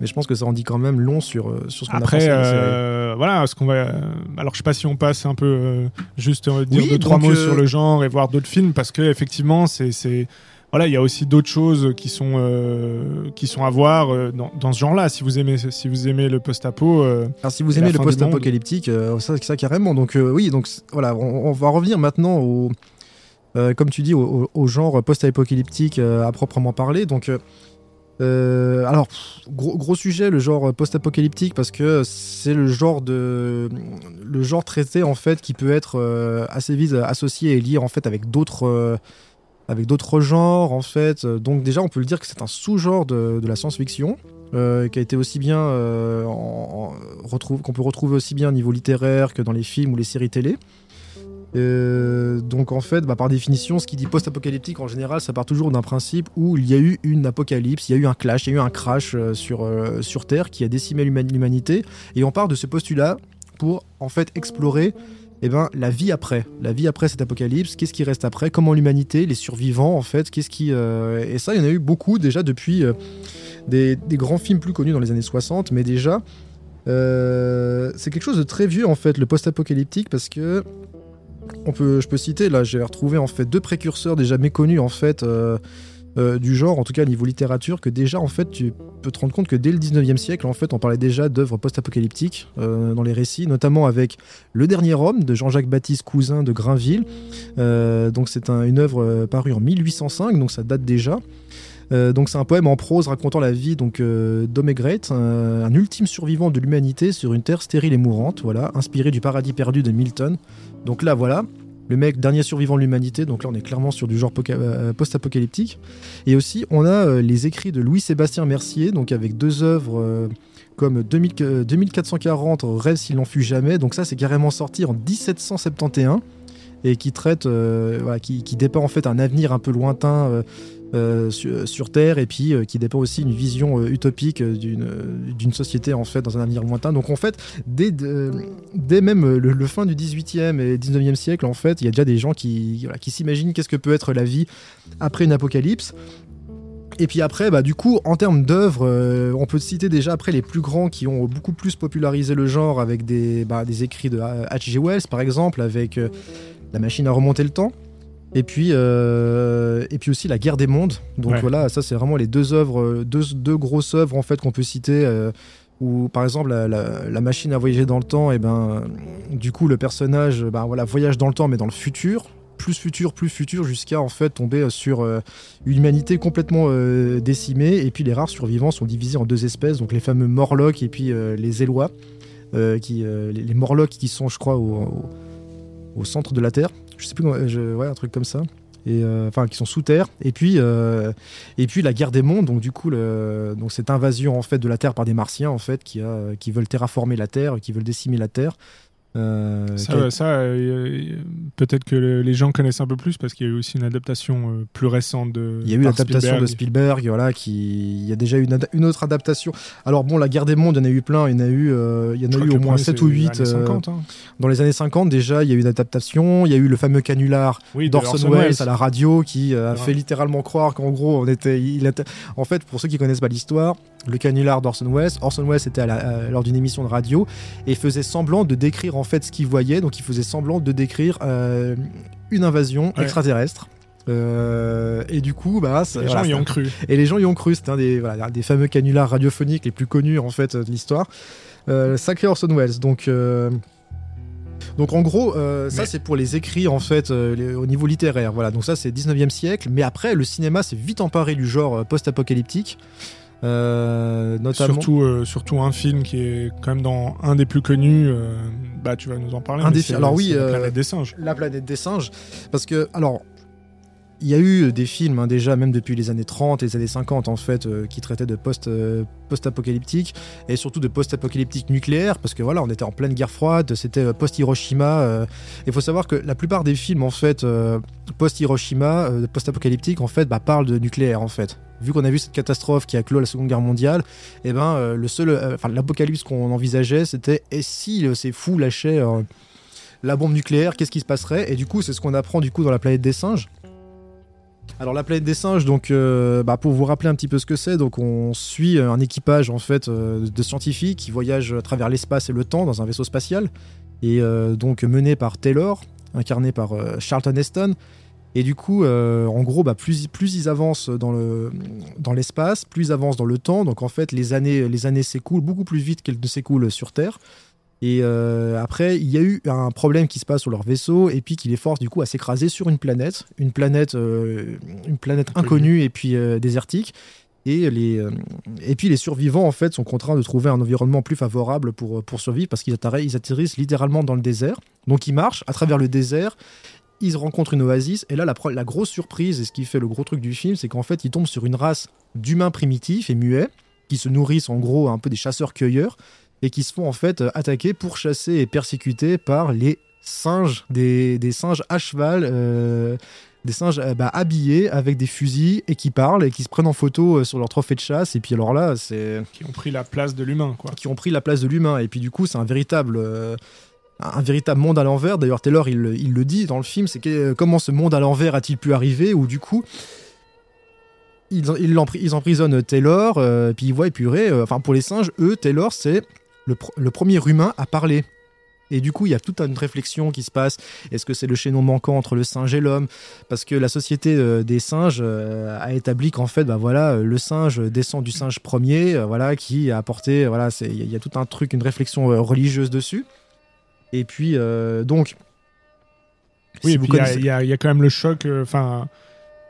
Mais je pense que ça en dit quand même long sur, euh, sur ce qu'on a Après, pensé série. euh, voilà, ce qu'on va. alors, je sais pas si on passe un peu euh, juste dire Oui, deux trois mots sur le genre et voir d'autres films parce que effectivement, c'est voilà, il y a aussi d'autres choses qui sont euh, qui sont à voir euh, dans, dans ce genre-là. Si vous aimez si vous aimez le post-apo, euh, Alors si vous aimez le post-apocalyptique, ça, ça carrément. Donc oui, donc voilà, on, on va revenir maintenant au, comme tu dis, au, au- au genre post-apocalyptique à proprement parler. Donc euh, euh, alors gros, sujet le genre post-apocalyptique parce que c'est le genre de le genre traité en fait qui peut être euh, assez vite associé et lié en fait avec d'autres euh, avec d'autres genres en fait. Euh, Donc déjà on peut le dire que c'est un sous-genre de, de la science-fiction euh, qui a été aussi bien euh, qu'on peut retrouver aussi bien au niveau littéraire que dans les films ou les séries télé. Donc en fait, bah, par définition, ce qui dit post-apocalyptique en général, ça part toujours d'un principe où il y a eu une apocalypse, il y a eu un clash, il y a eu un crash euh, sur, euh, sur Terre qui a décimé l'huma- l'humanité, et on part de ce postulat pour en fait explorer eh ben, la vie après, la vie après cette apocalypse, qu'est-ce qui reste après, comment l'humanité, les survivants en fait, qu'est-ce qui... euh, Et ça, il y en a eu beaucoup déjà depuis des, des grands films plus connus dans les années 60, mais déjà, c'est quelque chose de très vieux en fait, le post-apocalyptique, parce que on peut, je peux citer, là j'ai retrouvé en fait deux précurseurs déjà méconnus en fait euh, euh, du genre, en tout cas au niveau littérature, que déjà en fait tu peux te rendre compte que dès le 19e siècle en fait on parlait déjà d'œuvres post-apocalyptiques euh, dans les récits, notamment avec Le Dernier Homme de Jean-Jacques Baptiste Cousin de Grainville. Euh, donc c'est un- une œuvre parue en 1805, donc ça date déjà. Euh, donc c'est un poème en prose racontant la vie donc euh, d'Omegret, un, ultime survivant de l'humanité sur une terre stérile et mourante, voilà, inspiré du paradis perdu de Milton. Donc là voilà, le mec dernier survivant de l'humanité, donc là on est clairement sur du genre euh, post-apocalyptique. Et aussi on a les écrits de Louis-Sébastien Mercier, donc avec deux œuvres comme 2000 euh, 2440 Rêve s'il n'en fut jamais, donc ça c'est carrément sorti en 1771. et qui traite, qui, dépeint en fait un avenir un peu lointain. Sur, Terre et puis qui dépeint aussi une vision utopique d'une société en fait dans un avenir lointain. Donc en fait, dès, dès même le, fin du 18e et 19e siècle, en fait, il y a déjà des gens qui, qui s'imaginent qu'est-ce que peut être la vie après une apocalypse. Et puis après, bah, du coup, en termes d'œuvres, euh, on peut citer déjà après les plus grands qui ont beaucoup plus popularisé le genre avec des, bah, des écrits de H.G. Wells, par exemple, avec euh, La machine à remonter le temps. Et puis, euh, et puis aussi La guerre des mondes. Donc voilà, ça c'est vraiment les deux œuvres, deux, deux grosses œuvres en fait qu'on peut citer. où par exemple la, machine à voyager dans le temps, et ben du coup le personnage, bah, voilà, voyage dans le temps mais dans le futur plus futur, plus futur, jusqu'à en fait tomber sur euh, une humanité complètement euh, décimée. Et puis les rares survivants sont divisés en deux espèces, donc les fameux Morlocks et puis euh, les Élois, qui, les, Morlocks qui sont, je crois, au, au, centre de la Terre. Je sais plus, je, ouais, un truc comme ça. Et enfin, qui sont sous terre. Et puis, et puis la guerre des mondes. Donc du coup, cette invasion en fait de la Terre par des Martiens en fait, qui, qui veulent terraformer la Terre, qui veulent décimer la Terre. Euh, ça, euh, peut-être que les gens connaissent un peu plus parce qu'il y a eu aussi une adaptation euh, plus récente de. Il y a eu l'adaptation de Spielberg, voilà, qui il y a déjà une, une autre adaptation. Alors bon, la guerre des mondes, il y en a eu plein, il y en a eu, il y en a eu au moins 7 ou 8 hein. Dans les années 50 déjà, il y a eu une adaptation. Il y a eu le fameux canular d'Orson Welles à la radio qui a fait littéralement croire qu'en gros on était, il était, en fait, pour ceux qui connaissent pas l'histoire, le canular d'Orson Welles. Orson Welles était à lors d'une émission de radio et faisait semblant de décrire en fait ce qu'il voyait. Donc il faisait semblant de décrire euh, une invasion extraterrestre. Euh, et du coup, bah, les gens y ont cru. Et les gens y ont cru. C'était un des, des fameux canulars radiophoniques les plus connus en fait de l'histoire. Euh, sacré Orson Welles. Donc donc en gros, ça c'est pour les écrits en fait au niveau littéraire. Voilà, donc ça c'est 19e siècle. Mais après, le cinéma s'est vite emparé du genre post-apocalyptique. Euh, notamment... surtout, euh, surtout un film qui est quand même dans un des plus connus. Euh, bah, tu vas nous en parler. Un des alors oui, la planète des singes. La planète des singes, parce que alors il y a eu des films hein, déjà, même depuis les années 30 et les années 50 en fait, qui traitaient de post, post-apocalyptique et surtout de post-apocalyptique nucléaire, parce que voilà, on était en pleine guerre froide, c'était post-Hiroshima. Il faut savoir que la plupart des films en fait post-Hiroshima, post-apocalyptique en fait, bah, parlent de nucléaire en fait vu qu'on a vu cette catastrophe qui a clos la Seconde Guerre mondiale, eh ben euh, le seul, euh, l'apocalypse qu'on envisageait, c'était et si euh, ces fous lâchaient la bombe nucléaire, qu'est-ce qui se passerait? Et du coup, c'est ce qu'on apprend du coup dans la planète des singes. Alors la planète des singes, donc bah, pour vous rappeler un petit peu ce que c'est, donc on suit un équipage en fait de scientifiques qui voyagent à travers l'espace et le temps dans un vaisseau spatial et donc mené par Taylor, incarné par Charlton Heston, et du coup, euh, en gros, bah, plus, plus ils avancent dans, le, dans l'espace, plus ils avancent dans le temps. Donc en fait, les années, les années s'écoulent beaucoup plus vite qu'elles ne s'écoulent sur Terre. Et euh, après, il y a eu un problème qui se passe sur leur vaisseau et puis qui les force du coup à s'écraser sur une planète, une planète, euh, une planète inconnue et puis désertique. Et, les, et puis les survivants en fait sont contraints de trouver un environnement plus favorable pour, pour survivre parce qu'ils atterrissent littéralement dans le désert. Donc ils marchent à travers le désert ils rencontrent une oasis, et là, la, grosse surprise, et ce qui fait le gros truc du film, c'est qu'en fait, ils tombent sur une race d'humains primitifs et muets, qui se nourrissent en gros un peu des chasseurs-cueilleurs, et qui se font en fait attaquer, pourchasser et persécuter par les singes, des, singes à cheval, euh, des singes euh, bah, habillés avec des fusils et qui parlent et qui se prennent en photo euh, sur leur trophée de chasse. Et puis alors là, c'est. Qui ont pris la place de l'humain, quoi. Qui ont pris la place de l'humain. Et puis du coup, c'est un véritable un véritable monde à l'envers. D'ailleurs, Taylor, il, le dit dans le film, c'est que, comment ce monde à l'envers a-t-il pu arriver Ou du coup, ils, ils, emprisonnent Taylor, euh, puis ils voient. Euh, enfin, pour les singes, eux, Taylor, c'est le, premier humain à parler. Et du coup, il y a toute une réflexion qui se passe. Est-ce que c'est le chaînon manquant entre le singe et l'homme? Parce que la société euh, des singes a établi qu'en fait, bah voilà, le singe descend du singe premier, voilà, qui a apporté, voilà, il y, a tout un truc, une réflexion religieuse dessus. Et puis, euh, donc. Oui, il y, a quand même le choc. Euh, enfin.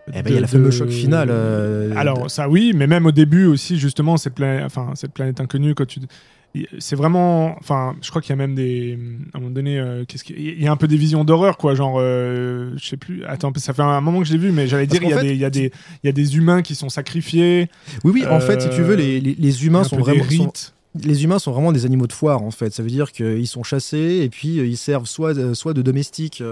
Eh ben, il y a le fameux choc final. Euh, Alors, ça, oui, mais même au début aussi, justement, cette, planète, enfin, cette planète inconnue, quand tu c'est vraiment enfin je crois qu'il y a même des à un moment donné qu'est-ce qu'il y a un peu des visions d'horreur quoi genre je sais plus attends ça fait un moment que je l'ai vu mais j'allais dire il y, a des, il y a des il y a des humains qui sont sacrifiés oui oui en fait si tu veux les, les, humains sont vraiment les humains sont vraiment des animaux de foire en fait. Ça veut dire qu'ils sont chassés et puis euh, ils servent soit, soit de domestiques.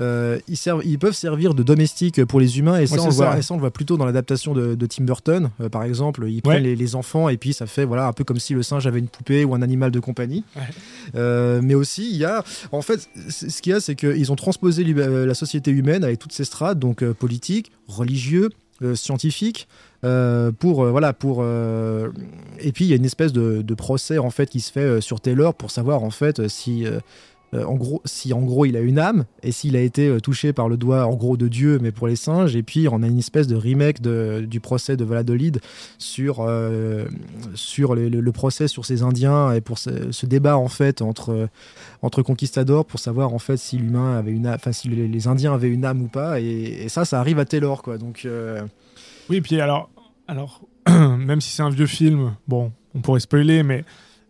Euh, ils, servent, ils peuvent servir de domestiques pour les humains et ça, Ouais, on, le voit, ça, ouais. et ça, on le voit plutôt dans l'adaptation de, de Tim Burton euh, par exemple ils Ouais. prennent les, les enfants et puis ça fait voilà un peu comme si le singe avait une poupée ou un animal de compagnie Ouais. Euh, mais aussi il y a en fait ce qu'il y a c'est qu'ils ont transposé la société humaine avec toutes ces strates donc politiques religieux scientifiques euh, pour euh, voilà pour euh, et puis il y a une espèce de, de procès en fait qui se fait sur Taylor pour savoir en fait si euh, en gros si en gros il a une âme et s'il a été euh, touché par le doigt en gros de Dieu mais pour les singes et puis on a une espèce de remake de- du procès de Valladolid sur euh, sur le, procès sur ces Indiens et pour ce, débat en fait entre entre conquistadors pour savoir en fait si l'humain avait une âme- enfin si les, Indiens avaient une âme ou pas. Et, et ça ça arrive à Taylor quoi. Donc Oui, puis alors, alors même si c'est un vieux film, bon, on pourrait spoiler, mais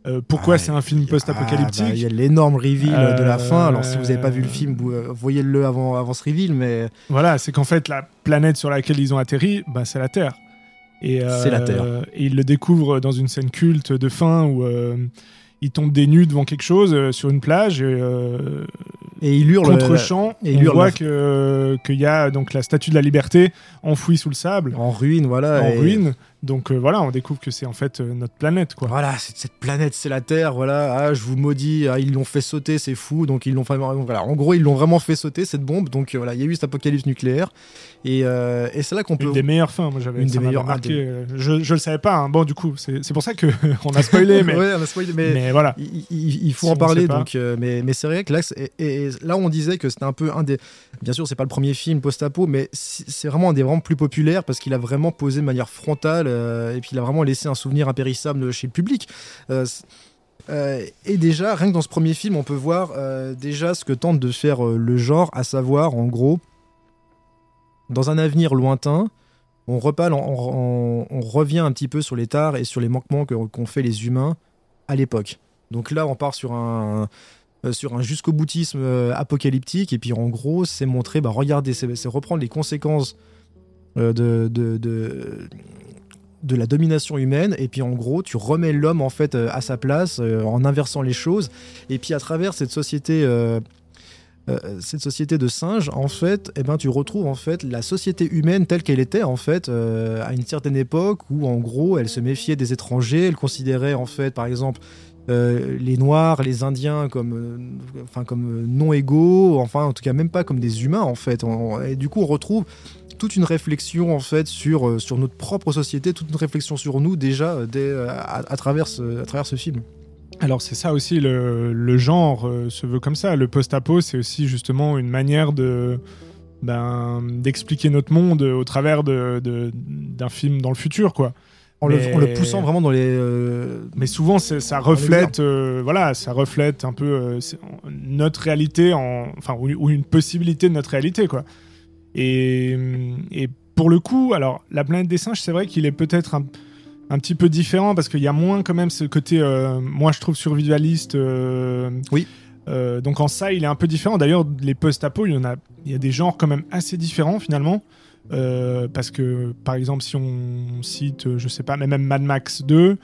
euh, pourquoi Ah, c'est un film Ah, bah, post-apocalyptique Il y a l'énorme reveal de la Euh, fin. Alors, si vous n'avez pas vu le film, euh, voyez-le avant, avant ce reveal, mais Voilà, c'est qu'en fait, la planète sur laquelle ils ont atterri, bah, c'est la Terre. Et, euh, C'est la Terre. Et ils le découvrent dans une scène culte de fin où ils tombent des nus devant quelque chose sur une plage. Et, et il hurle. contre champ, et on il voit que qu'il y a donc la statue de la liberté enfouie sous le sable, en ruine, voilà. en et- ruine. Donc euh, voilà, on découvre que c'est en fait euh, notre planète, quoi. Voilà, c'est- cette planète, c'est la Terre, voilà. Ah, je vous maudis, ah, ils l'ont fait sauter, c'est fou. Donc, ils l'ont vraiment. Voilà, en gros, ils l'ont vraiment fait sauter, cette bombe. Donc, euh, voilà, il y a eu cet apocalypse nucléaire. Et, et c'est là qu'on peut. Une des meilleures fins, moi j'avais Une des meilleures- marqué. des- Je, je le savais pas. hein. Bon, du coup, c'est pour ça que on a spoilé, mais, Ouais, on a spoilé, mais- mais voilà. il, faut Si en parler donc mais, mais c'est vrai que là et, et là on disait que c'était un peu un des bien sûr c'est pas le premier film post-apo mais c'est vraiment un des vraiment plus populaires parce qu'il a vraiment posé de manière frontale et puis il a vraiment laissé un souvenir impérissable chez le public Euh, euh, et déjà rien que dans ce premier film on peut voir euh, déjà ce que tente de faire euh, le genre à savoir en gros dans un avenir lointain on, repale, on, revient un petit peu sur les et sur les manquements que- qu'ont fait les humains à l'époque. Donc là, on part sur un, euh, sur un jusqu'au boutisme euh, apocalyptique, et puis en gros, c'est montrer, bah, regardez, c'est reprendre les conséquences euh, de, de, de la domination humaine, et puis en gros, tu remets l'homme en fait euh, à sa place euh, en inversant les choses, et puis à travers cette société. euh, cette société de singes, en fait, eh ben, tu retrouves en fait la société humaine telle qu'elle était en fait à une certaine époque où en gros elle se méfiait des étrangers, elle considérait en fait par exemple les Noirs, les Indiens comme, enfin comme non égaux, enfin en tout cas même pas comme des humains en fait. On- et du coup on retrouve toute une réflexion en fait sur, euh, sur notre propre société, toute une réflexion sur nous déjà euh, dès, euh, à, à travers ce, à travers ce film. Alors c'est ça aussi le, le genre euh, se veut comme ça. Le post-apo, c'est aussi justement une manière de ben, d'expliquer notre monde au travers de- de- d'un film dans le futur, quoi. En, Mais- le, en le poussant vraiment dans les... euh, Mais souvent, ça reflète, euh, voilà, ça reflète un peu notre réalité, en, enfin, ou, ou une possibilité de notre réalité, quoi. Et, et pour le coup, alors, la planète des singes, c'est vrai qu'il est peut-être un, un petit peu différent parce qu'il y a moins quand même ce côté, euh, moi je trouve survivaliste. euh, Oui. euh, donc en ça, il est un peu différent. D'ailleurs, les post-apo, il y en a, il y a des genres quand même assez différents finalement. Euh, parce que, par exemple, si on cite, je sais pas, mais même Mad Max 2,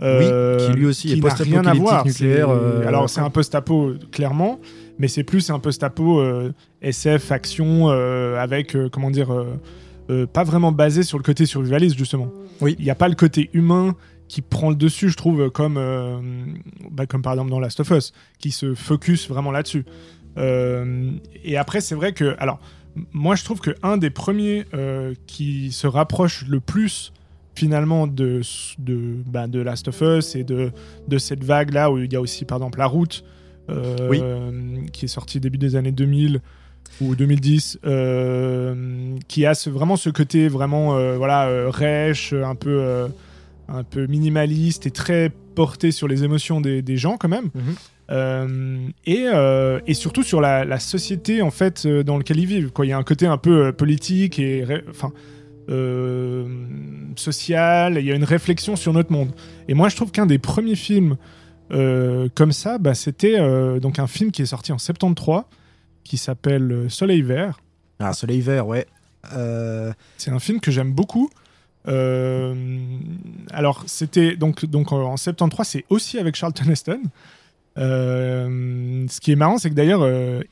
euh, qui lui aussi est n'a rien à post-apocalyptique nucléaire, Alors, c'est un post-apo, clairement, mais c'est plus un post-apo euh, SF, action, euh, avec, euh, comment dire, euh, pas vraiment basé sur le côté survivaliste, justement. Oui. Il n'y a pas le côté humain qui prend le dessus, je trouve, comme, bah, comme par exemple dans Last of Us, qui se focus vraiment là-dessus. Et après, c'est vrai que, alors, moi, je trouve que un des premiers qui se rapproche le plus finalement de de, bah, de Last of Us et de de cette vague là où il y a aussi par exemple La Route, Oui. qui est sortie début des années 2000 ou 2010, euh, qui a ce, vraiment ce côté vraiment euh, voilà euh, rêche, un peu euh, un peu minimaliste et très porté sur les émotions des, des gens quand même. Mhm. Euh, et, euh, et surtout sur la, la société en fait euh, dans laquelle ils vivent. Quoi. Il y a un côté un peu euh, politique et enfin euh, social. Il y a une réflexion sur notre monde. Et moi, je trouve qu'un des premiers films euh, comme ça, bah, c'était euh, donc un film qui est sorti en 73 qui s'appelle euh, Soleil Vert. Ah, Soleil Vert, ouais. Euh, C'est un film que j'aime beaucoup. Euh, alors, c'était donc, donc en 73, c'est aussi avec Charlton Heston. Euh, ce qui est marrant, c'est que d'ailleurs, euh,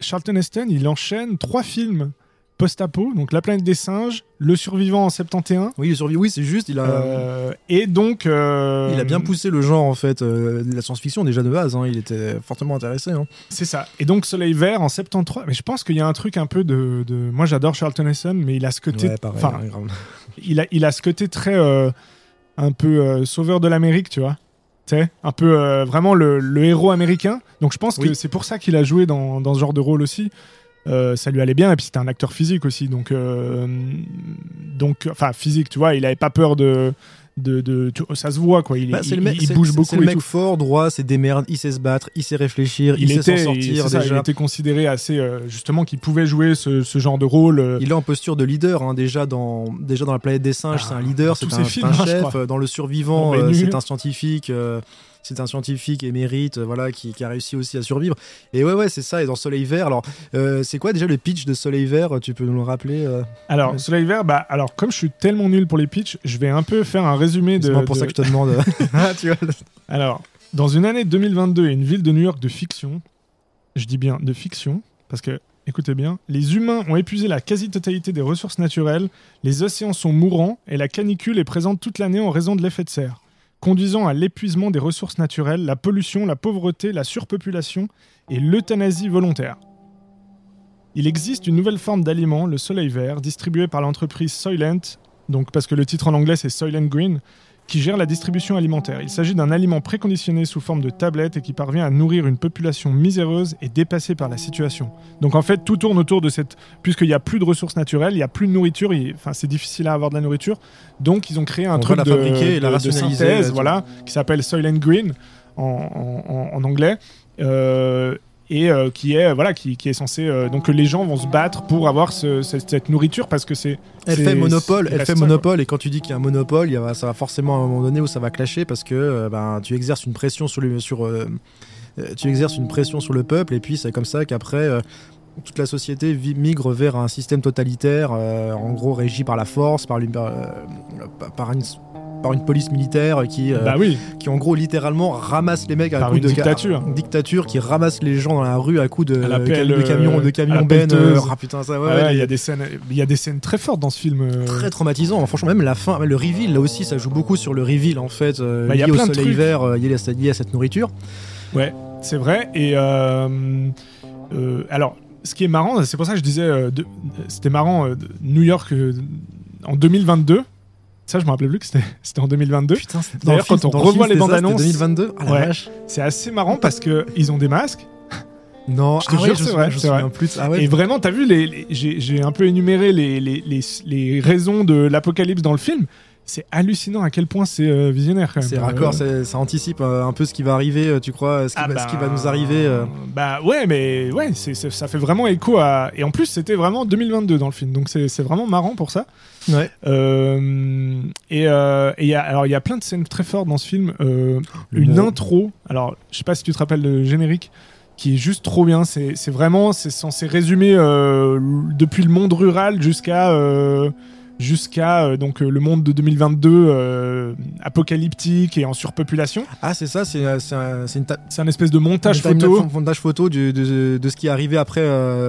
Charlton Heston, il enchaîne trois films post-apo, donc La planète des singes, Le survivant en 71. Oui, le survivant, oui, c'est juste. Il a, euh, et donc. euh, il a bien poussé le genre en fait euh, de la science-fiction déjà de base. hein, il était fortement intéressé. hein. C'est ça. Et donc Soleil Vert en 73. Mais je pense qu'il y a un truc un peu de. de- Moi j'adore Charlton Heston, mais il a ce côté. Ouais, pareil, enfin, il, a, il a ce côté très. un peu sauveur de l'Amérique, tu vois. Tu sais, un peu euh, vraiment le, le héros américain. Donc je pense que c'est pour ça qu'il a joué dans, dans ce genre de rôle aussi. Euh, ça lui allait bien et puis c'était un acteur physique aussi donc euh, donc enfin physique tu vois il avait pas peur de de, de tu- ça se voit quoi il, Bah, il- le mec, il- bouge beaucoup C'est le mec tout. fort, droit, c'est démerde, il sait se battre, il sait réfléchir, il, il sait s'en sortir ça, déjà. il était considéré assez euh, justement qu'il pouvait jouer ce, ce genre de rôle euh, Il est en posture de leader hein, déjà dans déjà dans la planète des singes, Ah, c'est un leader, c'est un, films, chef. Dans le survivant, euh, c'est un scientifique. Euh, c'est un scientifique émérite, euh, voilà, qui, qui a réussi aussi à survivre. Et ouais, ouais, c'est ça. Et dans Soleil Vert, alors, euh, c'est quoi déjà le pitch de Soleil Vert Tu peux nous le rappeler euh alors Ouais. Soleil Vert bah alors comme je suis tellement nul pour les pitchs je vais un peu faire un résumé de, C'est pour de- ça que je te demande. Ah, tu vois. Alors, dans une année 2022 et une ville de New York de fiction, je dis bien de fiction, parce que, écoutez bien, les humains ont épuisé la quasi-totalité des ressources naturelles, les océans sont mourants et la canicule est présente toute l'année en raison de l'effet de serre, conduisant à l'épuisement des ressources naturelles, la pollution, la pauvreté, la surpopulation et l'euthanasie volontaire. Il existe une nouvelle forme d'aliment, le soleil vert, distribué par l'entreprise Soylent, donc parce que le titre en anglais c'est Soylent Green, qui gère la distribution alimentaire. Il s'agit d'un aliment préconditionné sous forme de tablette et qui parvient à nourrir une population miséreuse et dépassée par la situation. Donc en fait, tout tourne autour de cette... Puisqu'il n'y a plus de ressources naturelles, il n'y a plus de nourriture, il- enfin, c'est difficile à avoir de la nourriture. Donc ils ont créé un On truc de, fabriquer et la de- de synthèse, là, voilà, qui s'appelle Soylent Green en, en- en- en anglais. Euh, et euh, qui est voilà qui, qui est censé euh, donc les gens vont se battre pour avoir ce- cette, cette nourriture parce que c'est Elle fait monopole, elle fait ça, monopole, et quand tu dis qu'il y a un monopole, il y a, ça va forcément à un moment donné où ça va clasher parce que euh, ben, tu exerces une pression sur, le, sur tu exerces une pression sur le peuple, et puis c'est comme ça qu'après toute la société migre vers un système totalitaire, euh, en gros régi par la force, par, euh, par une, par une police militaire qui, euh, bah oui qui en gros littéralement ramasse les mecs à Par coups une de dictature. une dictature qui ramasse les gens dans la rue à coups de, À pelle, camions, de camions ben. pelleteuse. ah putain ça ouais, Ouais, ouais, il y a des scènes, il y a des scènes très fortes dans ce film. très traumatisant. Franchement, même la fin, le reveal, là aussi, ça joue beaucoup sur le reveal en fait, euh, Bah, y a lié au plein de soleil vert, lié, à, lié à cette nourriture. C'est vrai. Et alors, ce qui est marrant, c'est pour ça que je disais, euh, de- c'était marrant, euh, de- New York euh, en 2022. Ça, je me rappelais plus que c'était c'était en 2002. Putain, c'est- dans D'ailleurs, film- quand on dans le revoit film, les c'était bandes c'était annonces- 2022. Ah la Ouais. vache. C'est assez marrant parce que ils ont des masques. Non, Je te ah ouais, jure, je c'est me vrai, souviens- je me c'est vrai. souviens plus. Ah ouais. Et vraiment, t'as vu, les, les- j'ai j'ai un peu énuméré les, les, les, les raisons de l'apocalypse dans le film. C'est hallucinant à quel point c'est euh, visionnaire quand même. C'est Euh, raccord, c'est- ça anticipe euh, un peu ce qui va arriver, euh, tu crois, ce qui, Ah va, ce qui bah, va nous arriver. euh. Bah ouais, mais ouais, ça fait vraiment écho à. Et en plus, c'était vraiment 2022 dans le film, donc c'est, vraiment marrant pour ça. Ouais. Euh, et euh, et il y a- alors il y a plein de scènes très fortes dans ce film. Euh, une intro. Alors je sais pas si tu te rappelles le générique. Qui est juste trop bien. C'est, vraiment, c'est censé résumer euh, depuis le monde rural jusqu'à euh, jusqu'à euh, donc euh, le monde de 2022 euh, apocalyptique et en surpopulation. Ah, c'est ça, c'est un, un espèce de montage photo. montage photo du- de, de ce qui est arrivé après,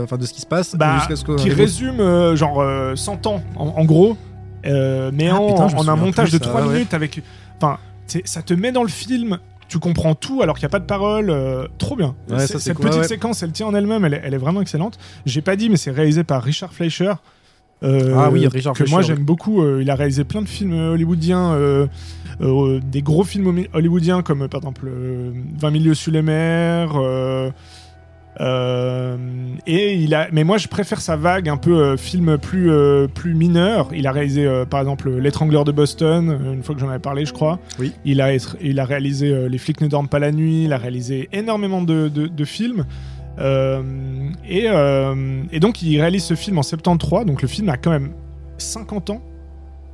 enfin de ce qui se passe. Bah, jusqu'à ce que- qui résume genre euh, 100 ans en, en gros, mais Ah, en, putain, en un montage plus, de ça, 3 ouais. minutes avec. Enfin, ça te met dans le film. Tu comprends tout alors qu'il n'y a pas de parole. trop bien. Ouais, ça, Cette cool, petite ouais, séquence, elle tient en elle-même. Elle, elle est vraiment excellente. J'ai pas dit, mais c'est réalisé par Richard Fleischer. Euh, Ah oui, Richard que moi j'aime beaucoup. euh, il a réalisé plein de films euh, hollywoodiens, euh, des gros films hollywoodiens comme par exemple euh, 20 milieux sous les mers. et il a, mais moi je préfère sa vague un peu film plus plus mineur. Il a réalisé par exemple L'étrangleur de Boston, une fois que j'en avais parlé, je crois. Oui. Il a il a réalisé Les flics ne dorment pas la nuit. Il a réalisé énormément de, de, de films. Euh, et, euh, et donc il réalise ce film en 73. Donc le film a quand même 50 ans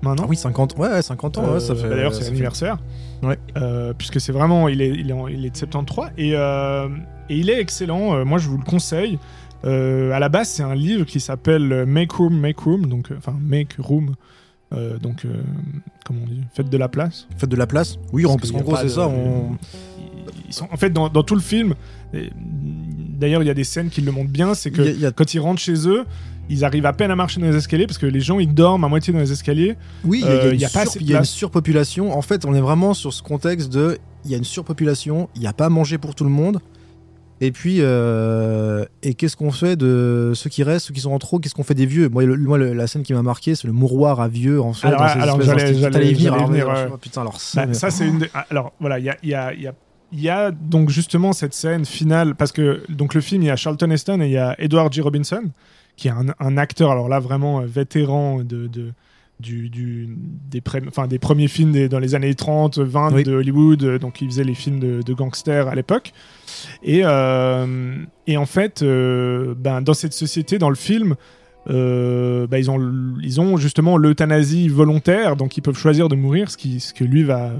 maintenant. Ah oui, 50, ouais, ouais, 50 ans, ouais, ça Euh, fait. bah D'ailleurs, c'est l'anniversaire. Ouais. Puisque c'est vraiment, il est, il est, en- il est de 73 et, et il est excellent. Moi, je vous le conseille. Euh, à la base, c'est un livre qui s'appelle Make Room, Make Room, donc enfin Make Room. Euh, donc, euh, comment on dit? Faites de la place. Faites de la place Oui, Parce qu'en gros, c'est de- ça. On... Ils sont, en fait, dans, dans tout le film, d'ailleurs, il y a des scènes qui le montrent bien. C'est que y a- y a- quand ils rentrent chez eux, ils arrivent à peine à marcher dans les escaliers parce que les gens ils dorment à moitié dans les escaliers. Oui, il y y, Euh, une y pas sur- de y a une surpopulation. En fait, on est vraiment sur ce contexte de il y a une surpopulation, il n'y a pas à manger pour tout le monde. Et puis, euh, et qu'est-ce qu'on fait de ceux qui restent, ceux qui sont en trop Qu'est-ce qu'on fait des vieux Moi, le- moi, le- la scène qui m'a marqué, c'est le mouroir à vieux en fait. Alors, j'allais- y venir. alors, euh, oh, putain, alors ça. Bah, ça, c'est une. des- Alors voilà, il y a, il y a- il y a- il y a donc justement cette scène finale parce que donc le film il y a Charlton Heston et il y a Edward G. Robinson qui est un, un acteur alors là vraiment euh, vétéran de, de- du, du- des, pré- enfin, des premiers films des- dans les années 30 20 Oui. de Hollywood euh, donc il faisait les films de, de gangsters à l'époque et, euh, et en fait euh, ben, dans cette société dans le film euh, bah, ils, ont, ils ont justement l'euthanasie volontaire, donc ils peuvent choisir de mourir, ce, qui, ce que lui va,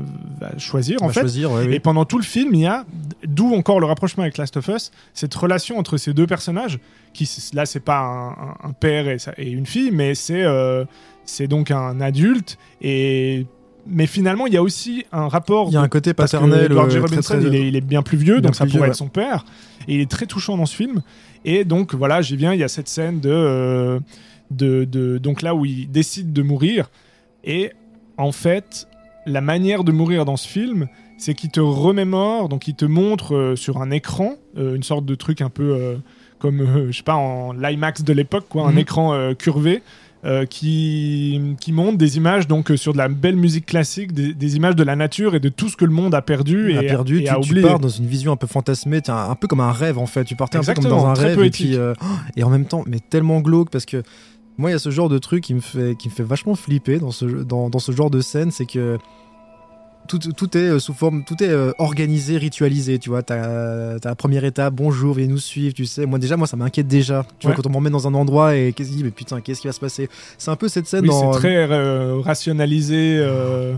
va choisir en va fait. choisir. ouais, oui. Et pendant tout le film, il y a, d'où encore le rapprochement avec Last of Us, cette relation entre ces deux personnages, qui là c'est pas un, un- un père et, une fille, mais c'est euh, c'est donc un adulte. Et mais finalement, il y a aussi un rapport Il y a un côté parce que paternel. Edward Robinson, très, très- il, est, il est bien plus vieux, Bien donc ça vieux, pourrait ouais. être son père. Et il est très touchant dans ce film. Et donc voilà, j'y viens, il y a cette scène de, euh, de, de- donc là où il décide de mourir. Et en fait, la manière de mourir dans ce film, c'est qu'il te remémore, donc il te montre euh, sur un écran euh, une sorte de truc un peu euh, comme, je sais pas, en l'IMAX de l'époque, quoi, un Mhm. écran curvé. Euh, qui, qui montre des images donc euh, sur de la belle musique classique, des, des images de la nature et de tout ce que le monde a perdu et a perdu, et tu, a tu oublié. pars dans une vision un peu fantasmée, un, un peu comme un rêve en fait. Tu partais un peu comme dans un rêve et puis euh, oh, et en même temps, mais tellement glauque parce que moi il y a ce genre de truc qui me fait qui me fait vachement flipper dans ce dans, dans ce genre de scène, c'est que tout, tout est euh, sous forme, tout est euh, organisé, ritualisé, tu vois. T'as la première étape, bonjour, viens nous suivre, tu sais. Moi déjà, moi ça m'inquiète déjà. Tu Ouais. vois, quand on m'emmène dans un endroit et qu'est-ce qu'il dit, mais putain, qu'est-ce qui va se passer? C'est un peu cette scène Oui, dans. c'est très euh, rationalisé. euh,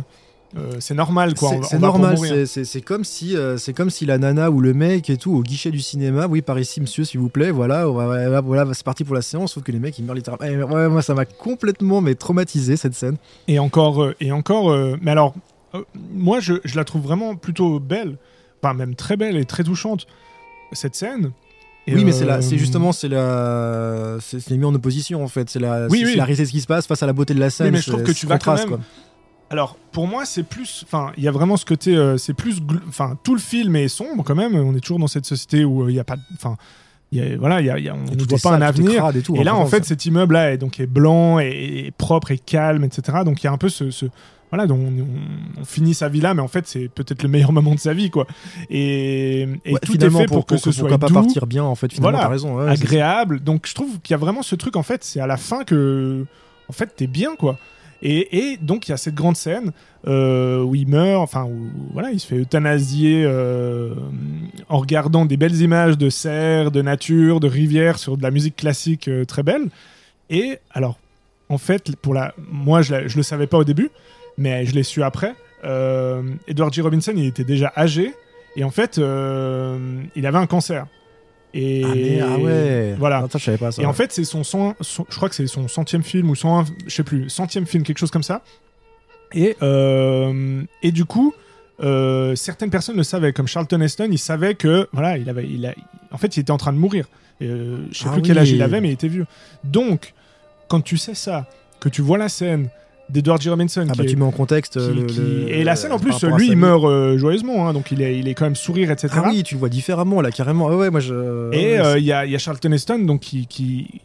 euh, c'est normal, quoi. C'est- normal, c'est- comme si euh, c'est comme si la nana ou le mec et tout au guichet du cinéma, oui par ici monsieur s'il vous plaît, voilà, voilà, voilà, c'est parti pour la séance, sauf que les mecs ils meurent littéralement. Eh, ouais, moi ça m'a complètement mais traumatisé cette scène. Et encore, euh, et encore. mais alors, moi, je, je la trouve vraiment plutôt belle, enfin même très belle et très touchante cette scène. Et, oui mais c'est euh, c'est justement c'est la, c'est mis en opposition en fait, c'est la, Oui, oui. la réalité de ce qui se passe face à la beauté de la scène. mais je trouve que tu vas quand même- quoi. Alors, pour moi, c'est plus. Enfin, il y a vraiment ce côté. euh, c'est plus. Enfin, tout le film est sombre quand même. On est toujours dans cette société où euh, il n'y a pas. Enfin, il y a- voilà, il y a, y a- on ne voit pas un sale, avenir. et tout, Et là, en fait, ça. cet immeuble-là est, donc, est blanc et, et propre et calme, etc. Donc, il y a un peu ce. ce- voilà, donc on, finit sa vie là, mais en fait, c'est peut-être le meilleur moment de sa vie, quoi. Et, et Ouais, tout est fait pour, que ce soit pourquoi pas doux, partir bien en fait. Finalement, Voilà. t'as raison. ouais, agréable. Donc, je trouve qu'il y a vraiment ce truc, en fait, c'est à la fin que, en fait, t'es bien, quoi. Et, et donc, il y a cette grande scène euh, où il meurt, enfin, où voilà, il se fait euthanasier euh, en regardant des belles images de serres, de nature, de rivières sur de la musique classique euh, très belle. Et alors, en fait, pour la, moi, je, la- je le savais pas au début, mais je l'ai su après. Euh, Edward G. Robinson, il était déjà âgé et en fait, euh, il avait un cancer. Et Ah, mais- ah ouais. voilà. Attends, je savais pas ça. Et en fait, c'est son, son- son- je crois que c'est son centième film ou son, je sais plus, centième film, quelque chose comme ça. Et, euh, et du coup, euh, certaines personnes le savaient, comme Charlton Heston, il savait que, voilà, il avait, il a, en fait, il était en train de mourir. Euh, je sais Ah plus quel âge il avait, mais il était vieux. Donc, quand tu sais ça, que tu vois la scène d'Edward G. Robinson, Ah qui bah est- tu mets en contexte. qui- le- qui- le- et la scène en plus, lui, il meurt euh, joyeusement, hein, donc il est, il est quand même sourire, etc. Ah oui, tu le vois différemment là, carrément. Ah ouais, moi je. Et euh, il y, a, il y a Charlton Heston, donc qui, qui-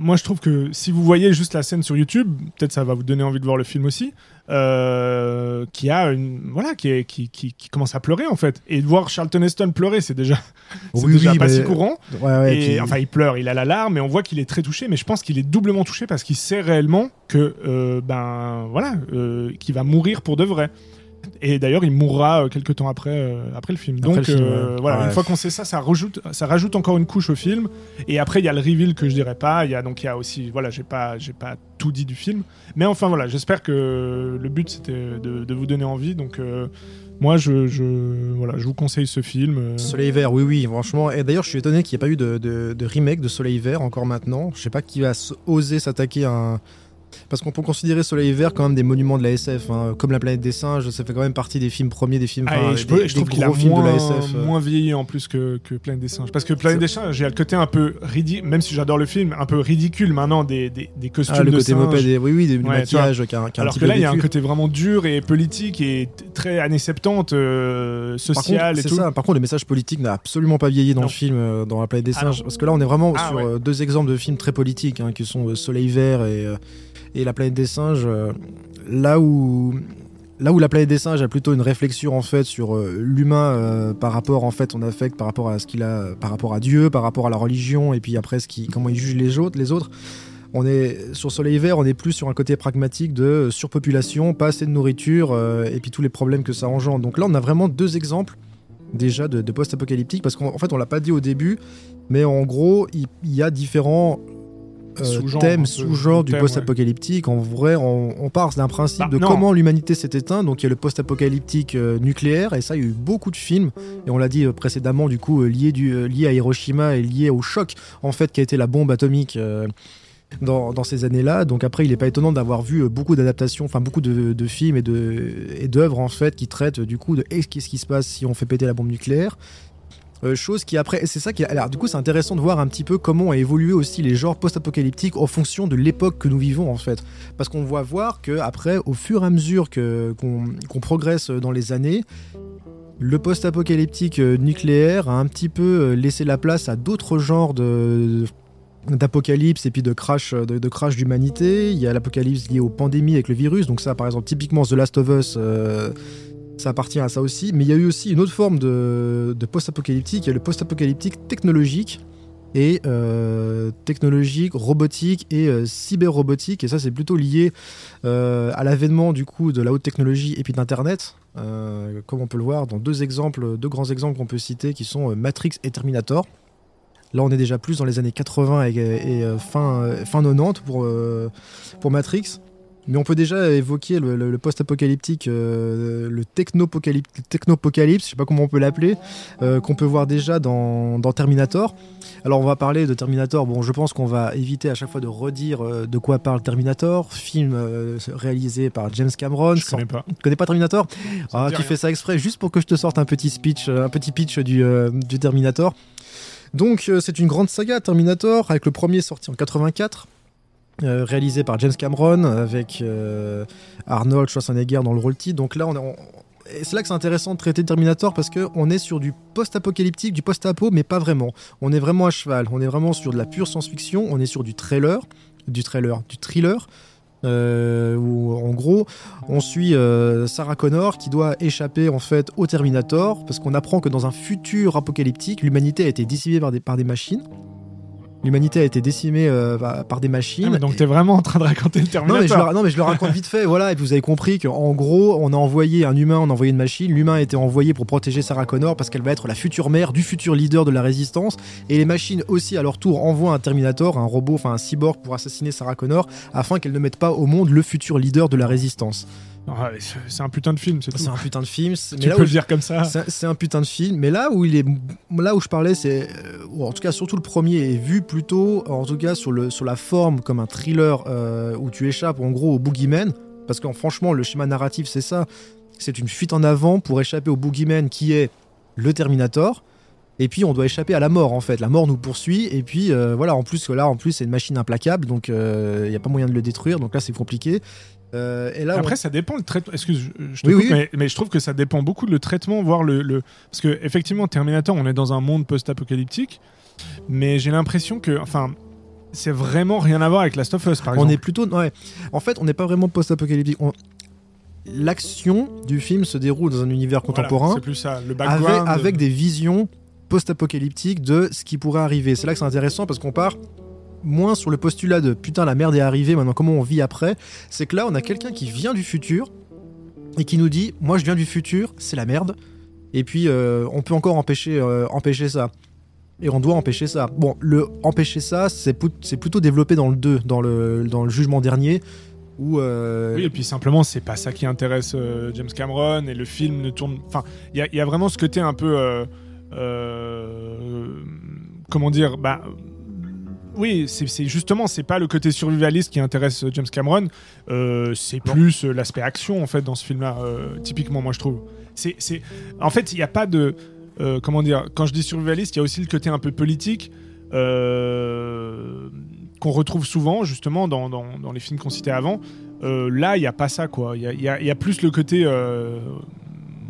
Moi, je trouve que si vous voyez juste la scène sur YouTube, peut-être ça va vous donner envie de voir le film aussi. euh, qui a une. Voilà, qui, est- qui, qui, qui commence à pleurer en fait. Et de voir Charlton Heston pleurer, c'est déjà, c'est Oui, déjà oui, pas si courant. Ouais, ouais, et, puis- Enfin, il pleure, il a la larme, et on voit qu'il est très touché. Mais je pense qu'il est doublement touché parce qu'il sait réellement que, euh, ben, voilà, euh, qu'il va mourir pour de vrai. Et d'ailleurs, il mourra euh, quelques temps après, euh, après le film. Après Donc, le film, euh, ouais. voilà, Ouais. une fois qu'on sait ça, ça rajoute, ça rajoute encore une couche au film. Et après, il y a le reveal que je dirais pas. Il y a donc il y a aussi, voilà, j'ai pas, j'ai pas tout dit du film. Mais enfin, voilà, j'espère que le but c'était de, de vous donner envie. Donc, moi, je, je, voilà, je vous conseille ce film. Soleil vert, oui, oui, franchement. Et d'ailleurs, je suis étonné qu'il n'y ait pas eu de, de- de remake de Soleil vert encore maintenant. Je sais pas qui va oser s'attaquer à un, Parce qu'on peut considérer Soleil Vert quand même des monuments de la SF, hein. comme La planète des singes, ça fait quand même partie des films premiers, des films, Ah, je, des- peux- des je trouve gros films moins, de la SF. moins vieilli en plus que, que Planète des singes. Parce que Planète des singes, j'ai le côté un peu ridicule, même si j'adore le film, un peu ridicule maintenant des, des, des costumes Ah, le de côté singes. moped, et- oui, oui, des Ouais, maquillages qui a, un- qui a un Alors petit que là, il y a un côté vraiment dur et politique et très années 70, euh, social et c'est tout. ça. Par contre, le message politique n'a absolument pas vieilli dans Non. le film, euh, dans La planète des singes. parce que là, on est vraiment Ah, sur ouais. euh, deux exemples de films très politiques, hein, qui sont euh, Soleil Vert et, euh, et La planète des singes. euh, là où. Là où la planète des singes a plutôt une réflexion en fait sur euh, l'humain euh, par rapport en fait son affect par rapport à ce qu'il a par rapport à Dieu par rapport à la religion et puis après ce qui comment il juge les autres les autres on est sur Soleil Vert on est plus sur un côté pragmatique de surpopulation pas assez de nourriture et puis tous les problèmes que ça engendre donc là on a vraiment deux exemples déjà de, post-apocalyptique parce qu'en en fait on l'a pas dit au début mais en gros il y a différents euh, thèmes peu, sous-genres du post-apocalyptique en vrai on, on part d'un principe Bah, de non. comment l'humanité s'est éteinte donc il y a le post-apocalyptique euh, nucléaire et ça il y a eu beaucoup de films et on l'a dit euh, précédemment du coup lié, du, lié à Hiroshima et lié au choc en fait qui a été la bombe atomique dans, dans ces années-là. Donc après, il n'est pas étonnant d'avoir vu beaucoup d'adaptations, enfin beaucoup de, de films et de et d'œuvres en fait qui traitent du coup de qu'est-ce qui se passe si on fait péter la bombe nucléaire. Euh, chose qui après, c'est ça qui, alors du coup, c'est intéressant de voir un petit peu comment ont évolué aussi les genres post-apocalyptiques en fonction de l'époque que nous vivons en fait, parce qu'on voit voir que après, au fur et à mesure que qu'on progresse dans les années, le post-apocalyptique euh, nucléaire a un petit peu euh, laissé la place à d'autres genres d'apocalypse et puis de crash de, crash d'humanité. Il y a l'apocalypse lié aux pandémies avec le virus. Donc ça par exemple typiquement The Last of Us ça appartient à ça aussi mais il y a eu aussi une autre forme de, de post-apocalyptique il y a le post-apocalyptique technologique et euh, technologique, robotique et euh, cyber-robotique. Et ça, c'est plutôt lié euh, à l'avènement du coup de la haute technologie et puis d'Internet, euh, comme on peut le voir dans deux exemples, deux grands exemples qu'on peut citer, qui sont Matrix et Terminator. Là, on est déjà plus dans les années 80 et, et, fin, fin 90 pour, pour Matrix. Mais on peut déjà évoquer le, le- le post-apocalyptique, euh, le technopocalypse, technopocalypse, je sais pas comment on peut l'appeler, euh, qu'on peut voir déjà dans, dans Terminator. Alors on va parler de Terminator, bon je pense qu'on va éviter à chaque fois de redire euh, de quoi parle Terminator, film euh, réalisé par James Cameron. Je Sans- connais pas. Tu connais pas Terminator? Ah tu rien. fais ça exprès juste pour que je te sorte un petit speech, un petit pitch du, du Terminator. Donc c'est une grande saga Terminator avec le premier sorti en 84. Euh, réalisé par James Cameron avec euh, Arnold Schwarzenegger dans le rôle titre. Donc là, c'est là que c'est intéressant de traiter Terminator parce que on est sur du post-apocalyptique, du post-apo, mais pas vraiment. On est vraiment à cheval. On est vraiment sur de la pure science-fiction. On est sur du trailer, du trailer, du thriller. euh, où en gros on suit Sarah Connor qui doit échapper en fait au Terminator parce qu'on apprend que dans un futur apocalyptique l'humanité a été des, par des machines l'humanité a été décimée euh, par- des machines Ah, mais donc t'es vraiment en train de raconter le non Terminator. mais, je le, non mais je le raconte vite fait, voilà, et puis vous avez compris qu'en gros, on a envoyé un humain, on a envoyé une machine, l'humain a été envoyé pour protéger Sarah Connor parce qu'elle va être la future mère du futur leader de la résistance, et les machines aussi à leur tour envoient un Terminator, un robot, enfin un cyborg pour assassiner Sarah Connor, afin qu'elle ne mette pas au monde le futur leader de la résistance. Ah, c'est- un putain de film, c'est. C'est un putain de film, mais Tu là peux où le dire comme ça. c'est un putain de film, mais là où il est, là où je parlais, c'est, euh, ou en tout cas surtout le premier est vu plutôt, en tout cas sur le sur la forme comme un thriller euh, où tu échappes en gros au boogeyman, parce que franchement le schéma narratif c'est ça, c'est une fuite en avant pour échapper au boogeyman qui est le Terminator. Et puis on doit échapper à la mort en fait. La mort nous poursuit et puis euh, voilà. En plus là en plus c'est une machine implacable donc il n'y a pas moyen de le détruire donc là c'est compliqué. Euh, et là on- Après, ça dépend le traitement. Excuse, je, je te Oui, coupe, oui. Mais, mais je trouve que ça dépend beaucoup de le traitement, voire le, le- parce que effectivement, Terminator, on est dans un monde post-apocalyptique, mais j'ai l'impression que, enfin, c'est vraiment rien à voir avec Last of Us, par On exemple. est plutôt. Ouais. En fait, on n'est pas vraiment post-apocalyptique. On- L'action du film se déroule dans un univers Voilà, contemporain c'est plus ça. Le avec, background. avec des visions post-apocalyptiques de ce qui pourrait arriver. C'est là que c'est intéressant parce qu'on part moins sur le postulat de putain la merde est arrivée, maintenant comment on vit après? C'est que là, on a quelqu'un qui vient du futur et qui nous dit moi je viens du futur, c'est la merde. Et puis euh, on peut encore empêcher, euh, empêcher ça. Et on doit empêcher ça. Bon, le empêcher ça, c'est plut- c'est plutôt développé dans le 2, dans le, dans le jugement dernier, où... euh, Oui, et puis simplement, c'est pas ça qui intéresse James Cameron et le film ne tourne. Enfin, il y, y a vraiment ce côté un peu. comment dire bah, oui, c'est justement, c'est pas le côté survivaliste qui intéresse James Cameron, c'est plus l'aspect action en fait dans ce film-là, typiquement moi je trouve. C'est, en fait, il n'y a pas de, comment dire, quand je dis survivaliste, il y a aussi le côté un peu politique. qu'on retrouve souvent justement dans, dans, les films qu'on citait avant. là, il n'y a pas ça, quoi. Il y, y a, plus le côté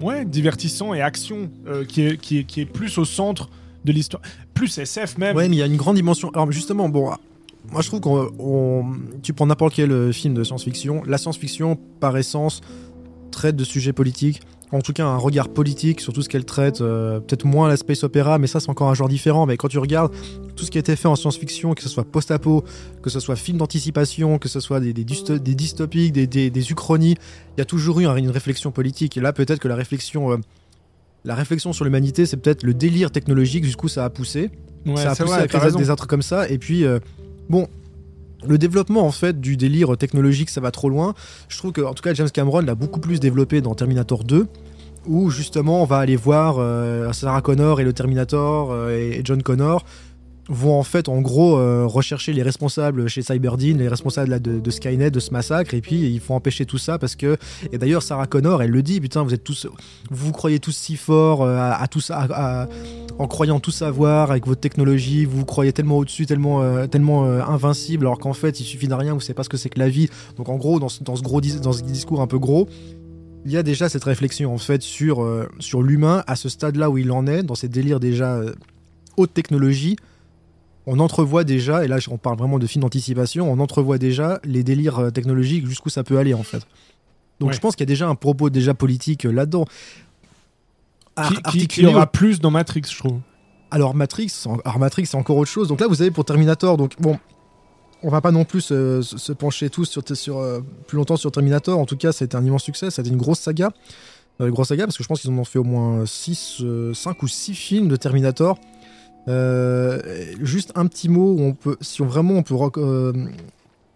ouais, divertissant et action euh, qui, est, qui, est, qui est plus au centre l'histoire. Plus SF même. Ouais, mais il y a une grande dimension. Alors justement, bon, moi je trouve qu'on. Tu prends n'importe quel euh, film de science-fiction. La science-fiction, par essence, traite de sujets politiques en tout cas un regard politique sur tout ce qu'elle traite, euh, peut-être moins la space opéra, mais ça c'est encore un genre différent. Mais quand tu regardes tout ce qui a été fait en science-fiction, que ce soit post-apo, que ce soit film d'anticipation, que ce soit des, des, dystopiques, des, des, uchronies, il y a toujours eu une réflexion politique. Et là peut-être que la réflexion, euh, la réflexion sur l'humanité, c'est peut-être le délire technologique jusqu'où ça a poussé. ça a poussé à créer des êtres comme ça. Et puis, euh, bon, le développement en fait du délire technologique, ça va trop loin. Je trouve que en tout cas James Cameron l'a beaucoup plus développé dans Terminator 2 où justement on va aller voir euh, Sarah Connor et le Terminator euh, et John Connor vont en fait en gros euh, rechercher les responsables chez Cyberdyne, les responsables de, Skynet, de ce massacre, et puis il faut empêcher tout ça parce que et d'ailleurs Sarah Connor elle le dit putain vous êtes tous vous vous croyez tous si forts à, tout ça en croyant tout savoir avec votre technologie, vous vous croyez tellement au-dessus, tellement tellement invincible alors qu'en fait il suffit de rien, vous savez pas ce que c'est que la vie. Donc en gros dans, dans ce gros dans ce discours un peu gros, il y a déjà cette réflexion en fait sur, euh, sur l'humain à ce stade-là où il en est, dans ses délires déjà euh, haute technologie. On entrevoit déjà, et là on parle vraiment de film d'anticipation, on entrevoit déjà les délires euh, technologiques jusqu'où ça peut aller en fait. Donc je pense qu'il y a déjà un propos déjà politique là-dedans. Qui, qui, aura plus dans Matrix, je trouve. Alors Matrix, alors Matrix c'est encore autre chose. Donc là vous avez pour Terminator, donc bon, on va pas non plus se, pencher tous sur, sur euh, plus longtemps sur Terminator. En tout cas, c'était un immense succès. C'était une grosse saga. Euh, une grosse saga parce que je pense qu'ils en ont fait au moins 6, 5 euh, ou 6 films de Terminator. Juste un petit mot on peut, si on, vraiment on peut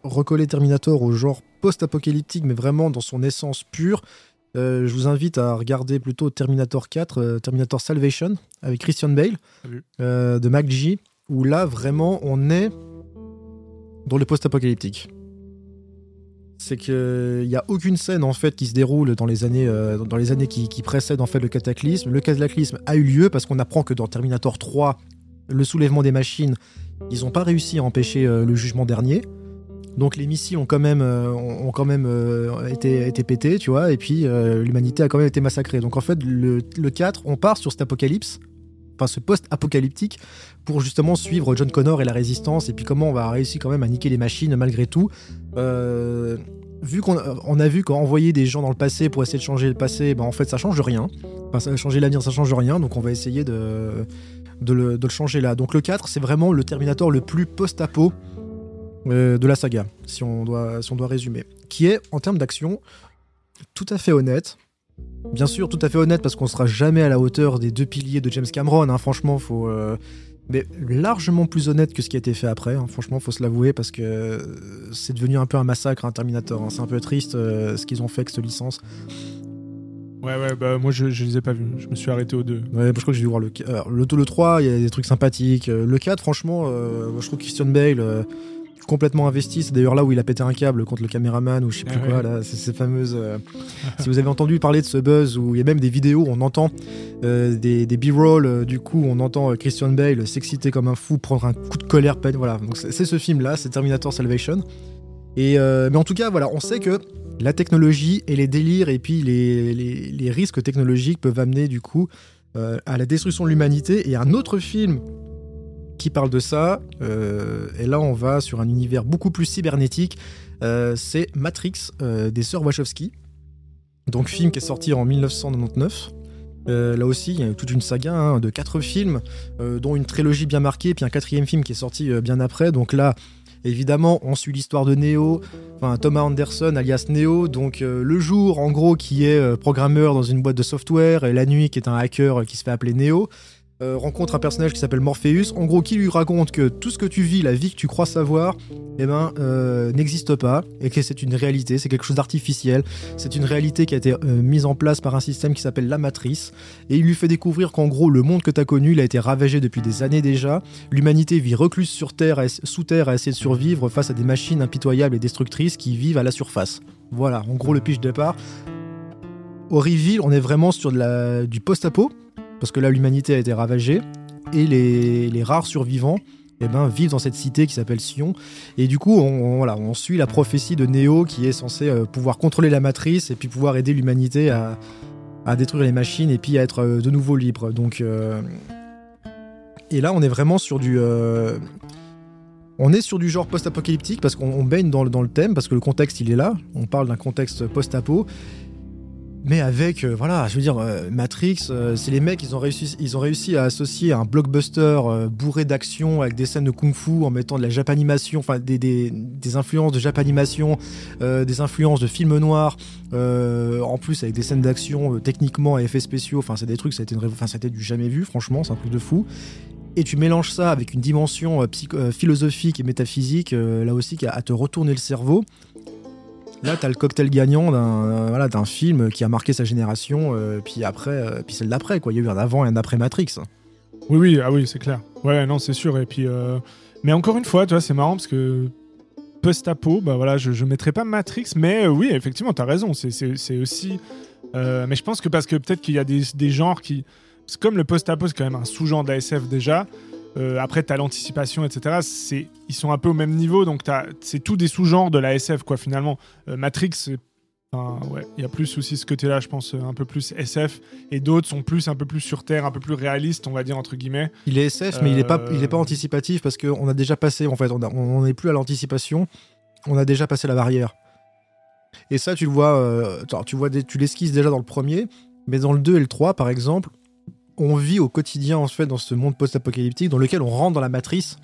recoller Terminator au genre post-apocalyptique, mais vraiment dans son essence pure. je vous invite à regarder plutôt Terminator 4, Terminator Salvation, avec Christian Bale, de MacG, où là vraiment on est dans le post-apocalyptique. C'est qu'il n'y a aucune scène en fait qui se déroule dans les années, euh, dans les années qui, précèdent en fait le cataclysme. Le cataclysme a eu lieu parce qu'on apprend que dans Terminator 3, le soulèvement des machines, ils n'ont pas réussi à empêcher euh, le jugement dernier. Donc les missiles ont quand même, euh, ont quand même été, été pétés, tu vois, et puis l'humanité a quand même été massacrée. Donc en fait, le, le 4, on part sur cet apocalypse enfin ce post-apocalyptique, pour justement suivre John Connor et la résistance, et puis comment on va réussir quand même à niquer les machines malgré tout. Euh, vu qu'on on a vu qu'envoyer des gens dans le passé pour essayer de changer le passé, ben en fait ça change rien. Enfin, ça, changer l'avenir, ça change rien, donc on va essayer de, de, le, changer là. Donc le 4, c'est vraiment le Terminator le plus post-apo euh, de la saga, si on, doit, si on doit résumer. Qui est, en termes d'action, tout à fait honnête. Bien sûr, tout à fait honnête, parce qu'on sera jamais à la hauteur des deux piliers de James Cameron. Hein. franchement, faut. Euh, mais largement plus honnête que ce qui a été fait après. Hein. Franchement, faut se l'avouer parce que c'est devenu un peu un massacre, un Terminator. Hein. C'est un peu triste euh, ce qu'ils ont fait avec cette licence. Ouais, ouais, bah moi je, je les ai pas vus. Je me suis arrêté aux deux. Ouais, je crois que j'ai dû voir le, le, le 3, il y a des trucs sympathiques. Euh, le 4, franchement, je trouve Christian Bale complètement investi. C'est d'ailleurs là où il a pété un câble contre le caméraman ou je sais plus ah quoi. Là, c'est ces fameuses. Euh, si vous avez entendu parler de ce buzz où il y a même des vidéos où on entend euh, des, des b-roll, euh, du coup on entend Christian Bale s'exciter comme un fou, prendre un coup de colère, peine. Voilà. Donc c'est ce film là, c'est Terminator Salvation. Et mais en tout cas, voilà, on sait que la technologie et les délires et puis les, risques technologiques peuvent amener du coup à la destruction de l'humanité. Et un autre film qui parle de ça. Euh, et là, on va sur un univers beaucoup plus cybernétique. Euh, c'est Matrix euh, des sœurs Wachowski. Donc, film qui est sorti en 1999. là aussi, il y a toute une saga hein, de quatre films, dont une trilogie bien marquée, puis un quatrième film qui est sorti bien après. Donc là, évidemment, on suit l'histoire de Neo, Thomas Anderson alias Neo, donc le jour en gros qui est programmeur dans une boîte de software, et la nuit qui est un hacker qui se fait appeler Neo. Euh, rencontre un personnage qui s'appelle Morpheus, en gros qui lui raconte que tout ce que tu vis, la vie que tu crois savoir, eh ben, euh, n'existe pas et que c'est une réalité, c'est quelque chose d'artificiel, c'est une réalité qui a été euh, mise en place par un système qui s'appelle la matrice. Et il lui fait découvrir qu'en gros le monde que tu as connu, il a été ravagé depuis des années déjà, l'humanité vit recluse sur terre, sous terre à essayer de survivre face à des machines impitoyables et destructrices qui vivent à la surface. Voilà, en gros le pitch de départ. Au reveal, on est vraiment sur la, du post-apo, parce que là l'humanité a été ravagée, et les, rares survivants eh ben, vivent dans cette cité qui s'appelle Sion. Et du coup, on, suit la prophétie de Néo qui est censé euh, pouvoir contrôler la matrice et puis pouvoir aider l'humanité à, détruire les machines et puis à être euh, de nouveau libre. Donc, euh, Et là, on est vraiment sur du. On est sur du genre post-apocalyptique parce qu'on baigne dans, dans, le thème, parce que le contexte il est là. On parle d'un contexte post-apo mais avec euh, voilà je veux dire euh, Matrix euh, c'est les mecs ils ont réussi ils ont réussi à associer un blockbuster bourré d'action avec des scènes de kung-fu en mettant de la japanimation enfin des, des, influences de japanimation des influences de films noirs en plus avec des scènes d'action techniquement et effets spéciaux enfin c'est des trucs ça a été du jamais vu franchement c'est un truc de fou. Et tu mélanges ça avec une dimension philosophique et métaphysique là aussi qui a à te retourner le cerveau Là, tu as le cocktail gagnant d'un euh, voilà, film qui a marqué sa génération, euh, puis après, euh, puis celle d'après. Il y a eu un avant et un après Matrix. Oui, oui, ah oui, c'est clair. Ouais, non, c'est sûr. Et puis, mais encore une fois, c'est marrant parce que post-apo, bah voilà, je, je mettrais pas Matrix, mais oui, effectivement, tu as raison. C'est aussi. mais je pense que parce que peut-être qu'il y a des, genres qui. Comme le post-apo, c'est quand même un sous-genre d'ASF déjà. Euh, après, tu as l'anticipation, etc. C'est, ils sont un peu au même niveau, donc c'est tout des sous-genres de la SF, quoi, finalement. Euh, Matrix, ouais, il y a plus aussi ce côté-là, je pense, un peu plus SF, et d'autres sont plus, un peu plus sur Terre, un peu plus réalistes, on va dire, entre guillemets. Il est SF, mais il n'est pas, il est pas euh, anticipatif, parce qu'on a déjà passé, en fait, on n'est plus à l'anticipation, on a déjà passé la barrière. Et ça, tu le vois, tu, vois tu l'esquisses déjà dans le premier, mais dans le 2 et le 3, par exemple, on vit au quotidien en fait dans ce monde post-apocalyptique dans lequel on rentre dans la matrice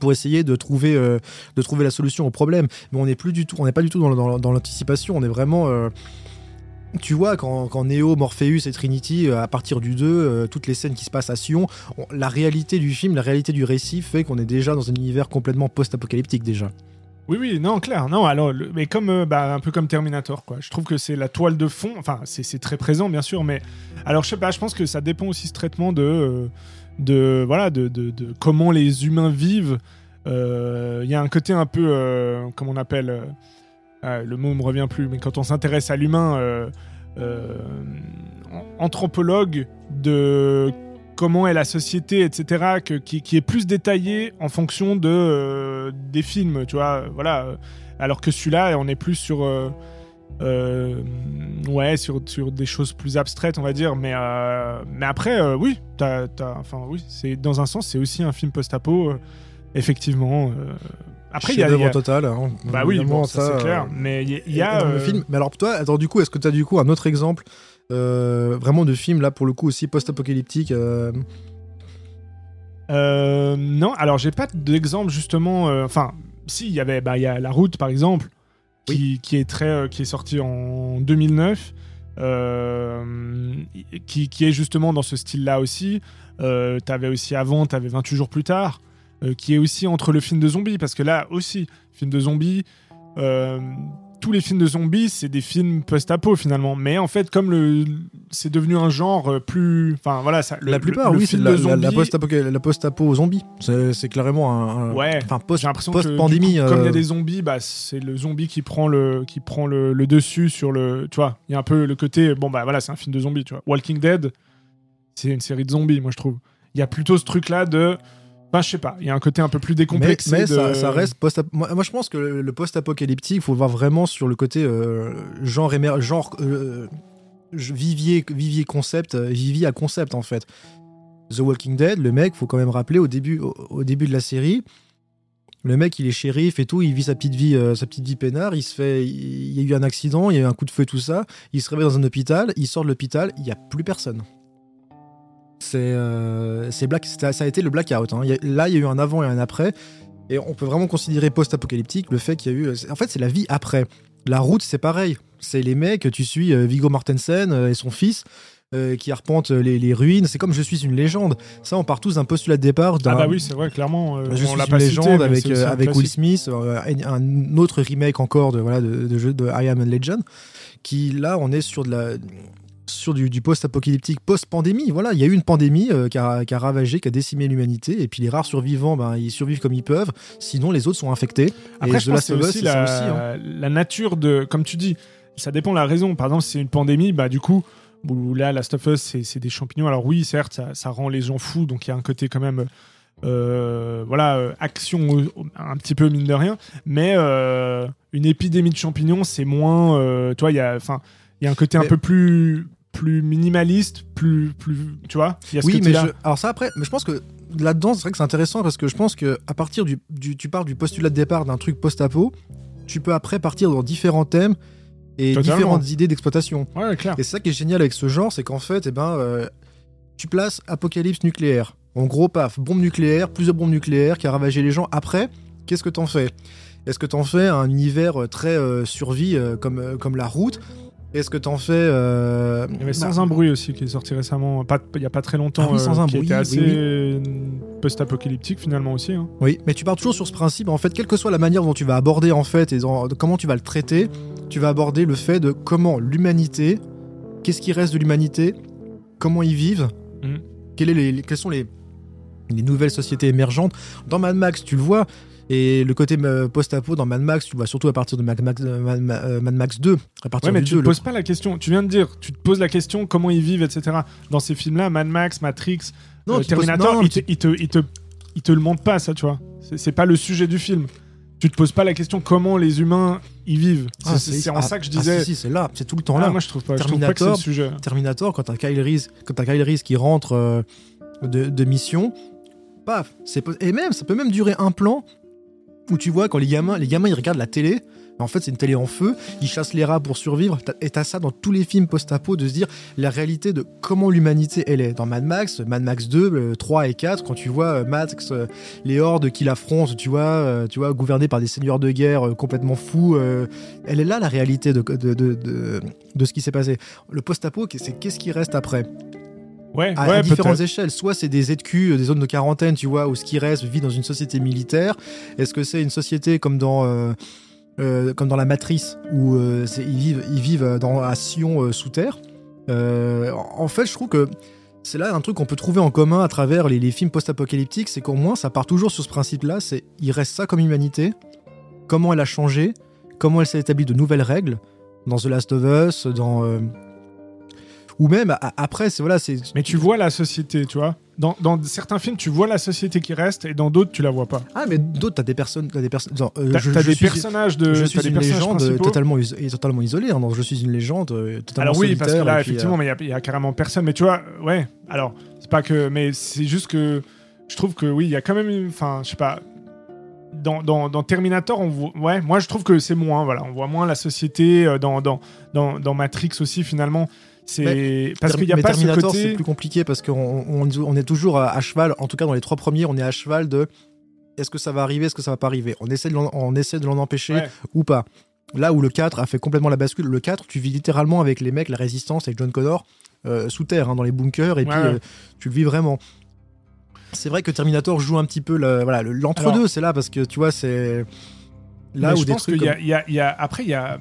pour essayer de trouver, euh, la solution au problème. Mais on n'est plus du tout, on n'est pas du tout dans, l'anticipation. On est vraiment, euh, tu vois, quand, quand, Neo, Morpheus et Trinity, euh, à partir du 2, toutes les scènes qui se passent à Sion, la réalité du film, la réalité du récit fait qu'on est déjà dans un univers complètement post-apocalyptique déjà. Oui, oui, non, clair. Non, alors, mais comme, euh, bah, un peu comme Terminator, quoi. Je trouve que c'est la toile de fond. Enfin, c'est très présent, bien sûr, mais alors, je sais pas, je pense que ça dépend aussi ce traitement de, euh, de voilà, de, de, comment les humains vivent. Euh, il y a un côté un peu, comme on appelle, le mot me revient plus, mais quand on s'intéresse à l'humain, anthropologue de comment est la société, etc., qui, est plus détaillé en fonction de, euh, des films, tu vois. Voilà. Alors que celui-là, on est plus sur. Euh, euh, ouais, sur, sur des choses plus abstraites, on va dire. Mais, mais après, oui, enfin, oui c'est, dans un sens, c'est aussi un film post-apo, effectivement. Après, il y a. total. Hein. Bah oui, ça, c'est clair. Mais il y, a. Le film. Mais alors, toi, attends, du coup, est-ce que tu as du coup un autre exemple vraiment de films là pour le coup aussi post-apocalyptique euh. Euh, non, alors j'ai pas d'exemple justement. Enfin, si il y avait, bah, il y a La Route par exemple, qui, qui est très, qui est sorti en 2009, qui, qui, est justement dans ce style-là aussi. t'avais aussi avant, t'avais 28 jours plus tard, qui est aussi entre le film de zombies, parce que là aussi, film de zombies tous les films de zombies, c'est des films post-apo finalement. Mais en fait, comme le, c'est devenu un genre euh, plus, enfin voilà, ça, la plupart, oui, c'est la, la, post-apo, la post-apo zombie. C'est, clairement un, ouais. Enfin, post, pandémie. Comme il y a euh. des zombies, bah c'est le zombie qui prend le, qui prend le, le, dessus sur le, tu vois. Il y a un peu le côté, bon bah voilà, c'est un film de zombies, tu vois. Walking Dead, c'est une série de zombies, moi je trouve. Il y a plutôt ce truc là de bah, je sais pas, il y a un côté un peu plus décomplexé. Mais, ça, reste post moi, moi, je pense que le, post-apocalyptique, il faut voir vraiment sur le côté euh, genre, genre euh, vivier, vivier concept, euh, vivier à concept en fait. The Walking Dead, le mec, faut quand même rappeler au début, au, début de la série, le mec, il est shérif et tout, il vit sa petite vie, sa petite vie peinard. Il se fait, il y a eu un accident, il y a eu un coup de feu, tout ça. Il se réveille dans un hôpital, il sort de l'hôpital, il y a plus personne. C'est euh, black, ça a été le blackout. Hein. là, il y a eu un avant et un après. Et on peut vraiment considérer post-apocalyptique le fait qu'il y a eu. En fait, c'est la vie après. La route, c'est pareil. C'est les mecs, tu suis euh, Viggo Mortensen euh, et son fils. euh, qui arpente les, les ruines. C'est comme Je suis une légende. Ça, on part tous d'un postulat de départ. Ah bah oui, c'est vrai, clairement. euh, Je on suis une pas légende cité, avec, euh, un Will. Smith, euh, un, un autre remake encore de, voilà, de, de jeu de I Am a Legend, qui là, on est sur de la sur du, du post-apocalyptique, post-pandémie. Voilà, il y a eu une pandémie euh, qui, a, qui a ravagé, qui a décimé l'humanité, et puis les rares survivants, ben, ils survivent comme ils peuvent, sinon les autres sont infectés. Après, et je The pense c'est Us, aussi, la, hein. la nature de. Comme tu dis, ça dépend de la raison. Par exemple, si c'est une pandémie, bah du coup, là, Last of Us, c'est des champignons. Alors oui, certes, ça, ça rend les gens fous, donc il y a un côté quand même. euh, voilà, euh, action un petit peu mine de rien, mais euh, une épidémie de champignons, c'est moins. toi, il y a, enfin, il y a un côté un peu plus plus minimaliste, plus plus, tu vois. Y a ce Oui, mais je- alors ça après, mais je pense que là-dedans, c'est vrai que c'est intéressant parce que je pense que à partir du, du- tu pars du postulat de départ d'un truc post-apo, tu peux après partir dans différents thèmes et Totalement. différentes idées d'exploitation. Ouais, clair. Et c'est ça qui est génial avec ce genre, c'est qu'en fait, eh ben, euh, tu places apocalypse nucléaire. En gros, paf, bombe nucléaire, plusieurs bombes nucléaires qui a ravagé les gens. Après, qu'est-ce que t'en fais? Est-ce que t'en fais un univers euh, très euh, survie euh, comme, comme la route? Est-ce que t'en fais euh, Il y avait bah, Sans un bruit aussi qui est sorti récemment, pas, il y a pas très longtemps, Ah oui, Sans euh, un qui bruit, était assez oui. euh, post-apocalyptique finalement aussi. hein. Oui, mais tu pars toujours sur ce principe. En fait, quelle que soit la manière dont tu vas aborder en fait et dans- comment tu vas le traiter, tu vas aborder le fait de comment l'humanité, qu'est-ce qui reste de l'humanité, comment ils vivent, Mhm. quelles, est les, les- quelles sont les, les nouvelles sociétés émergentes. Dans Mad Max, tu le vois. Et le côté euh, post-apo dans Mad Max, tu vois surtout à partir de Mad Max, euh, Mad, Ma- euh, Mad Max 2. À partir Ouais, mais du tu 2, te le- poses pas la question. Tu viens de dire, tu te poses la question comment ils vivent, etc. Dans ces films-là, Mad Max, Matrix, Non, euh, Terminator, ils, te, ils, te, ils, te, le montrent pas, ça, tu vois. C'est pas le sujet du film. Tu te poses pas la question comment les humains y vivent. Ah, C'est en ah, ça que je ah, disais. si, si, c'est là, c'est tout le temps là. moi, je trouve pas. Je trouve pas que c'est le Terminator, sujet. Terminator, quand t'as Kyle Reese, quand t'as Kyle Reese qui rentre euh, de, de mission, paf, et même ça peut même durer un plan où tu vois quand les gamins, les gamins ils regardent la télé. En fait, c'est une télé en feu. Ils chassent les rats pour survivre. Et t'as ça dans tous les films post-apo de se dire la réalité de comment l'humanité elle est. Dans Mad Max, Mad Max 2, euh, 3 et 4, quand tu vois euh, Max, euh, les hordes qui l'affrontent, tu vois, euh, tu vois, gouvernées par des seigneurs de guerre euh, complètement fous. euh, elle est là la réalité de, de, de, de, de ce qui s'est passé. Le post-apo, c'est qu'est-ce qui reste après? Ouais, à, ouais à différentes échelles. Soit c'est des ZQ, euh, des zones de quarantaine, tu vois, où ce qui reste vit dans une société militaire. Est-ce que c'est une société comme dans, euh, euh, comme dans la Matrice, où euh, ils vivent, ils vivent dans, à Sion sous terre? En fait, je trouve que c'est là un truc qu'on peut trouver en commun à travers les, les films post-apocalyptiques, c'est qu'au moins ça part toujours sur ce principe-là, c'est il reste ça comme humanité, comment elle a changé, comment elle s'est établie de nouvelles règles dans The Last of Us, dans ou même après, c'est voilà, c'est Mais tu vois la société, tu vois. Dans, dans certains films, tu vois la société qui reste et dans d'autres, tu la vois pas. Ah, mais d'autres, t'as des personnes. T'as des personnes. euh, T'as des suis, personnages de. je suis une légende euh, totalement, is- totalement isolée. hein, je suis une légende euh, totalement Alors oui, parce que là, puis, effectivement, euh, mais il y a- il y, a carrément personne. Mais tu vois, ouais. Alors, c'est pas que, mais c'est juste que je trouve que oui, il y a quand même, enfin, je sais pas. Dans, dans, dans Terminator, on voit, ouais, moi je trouve que c'est moins, voilà, on voit moins la société. Dans, dans, dans, dans Matrix aussi, finalement, c'est parce qu'il y a mais pas ce Terminator, c'est côté. plus compliqué parce qu'on on, on est toujours à, à cheval. En tout cas, dans les trois premiers, on est à cheval de est-ce que ça va arriver, est-ce que ça va pas arriver? On essaie de l'en, on essaie de l'en empêcher Ouais. ou pas. Là où le 4 a fait complètement la bascule, le 4, tu vis littéralement avec les mecs, la résistance, avec John Connor, euh, sous terre, hein, dans les bunkers, et Ouais, puis euh, tu le vis vraiment. C'est vrai que Terminator joue un petit peu le, voilà, le- l'entre-deux, Alors- c'est là, parce que tu vois, c'est là Mais où je des pense trucs y, comme- a- il y a- il y a- après il y a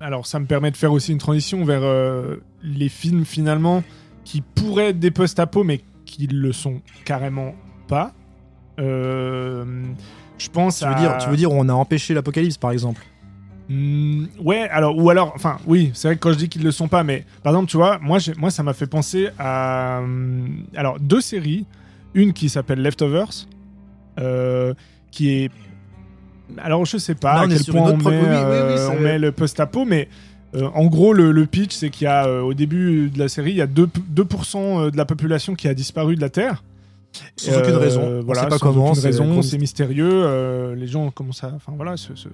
alors ça me permet de faire aussi une transition vers euh, les films finalement qui pourraient être des post-apo mais qui le sont carrément pas. Euh, je pense Tu veux, à- dire, tu veux dire on a empêché l'apocalypse par exemple Hmm, ouais, alors ou alors, enfin, oui, c'est vrai que quand je dis qu'ils le sont pas, mais par exemple, tu vois, moi, moi, ça m'a fait penser à, hum, alors deux séries, une qui s'appelle Leftovers, euh, qui est, alors je sais pas à quel point on pro- met, oui, oui, oui, euh, on met le post-apo, mais euh, en gros, le, le pitch, c'est qu'il y a euh, au début de la série, il y a 2%, 2% de la population qui a disparu de la Terre. Sans aucune raison. On Voilà, sait pas sans comment, aucune c'est raison, c'est mystérieux. les gens commencent à, enfin voilà, ce- ce-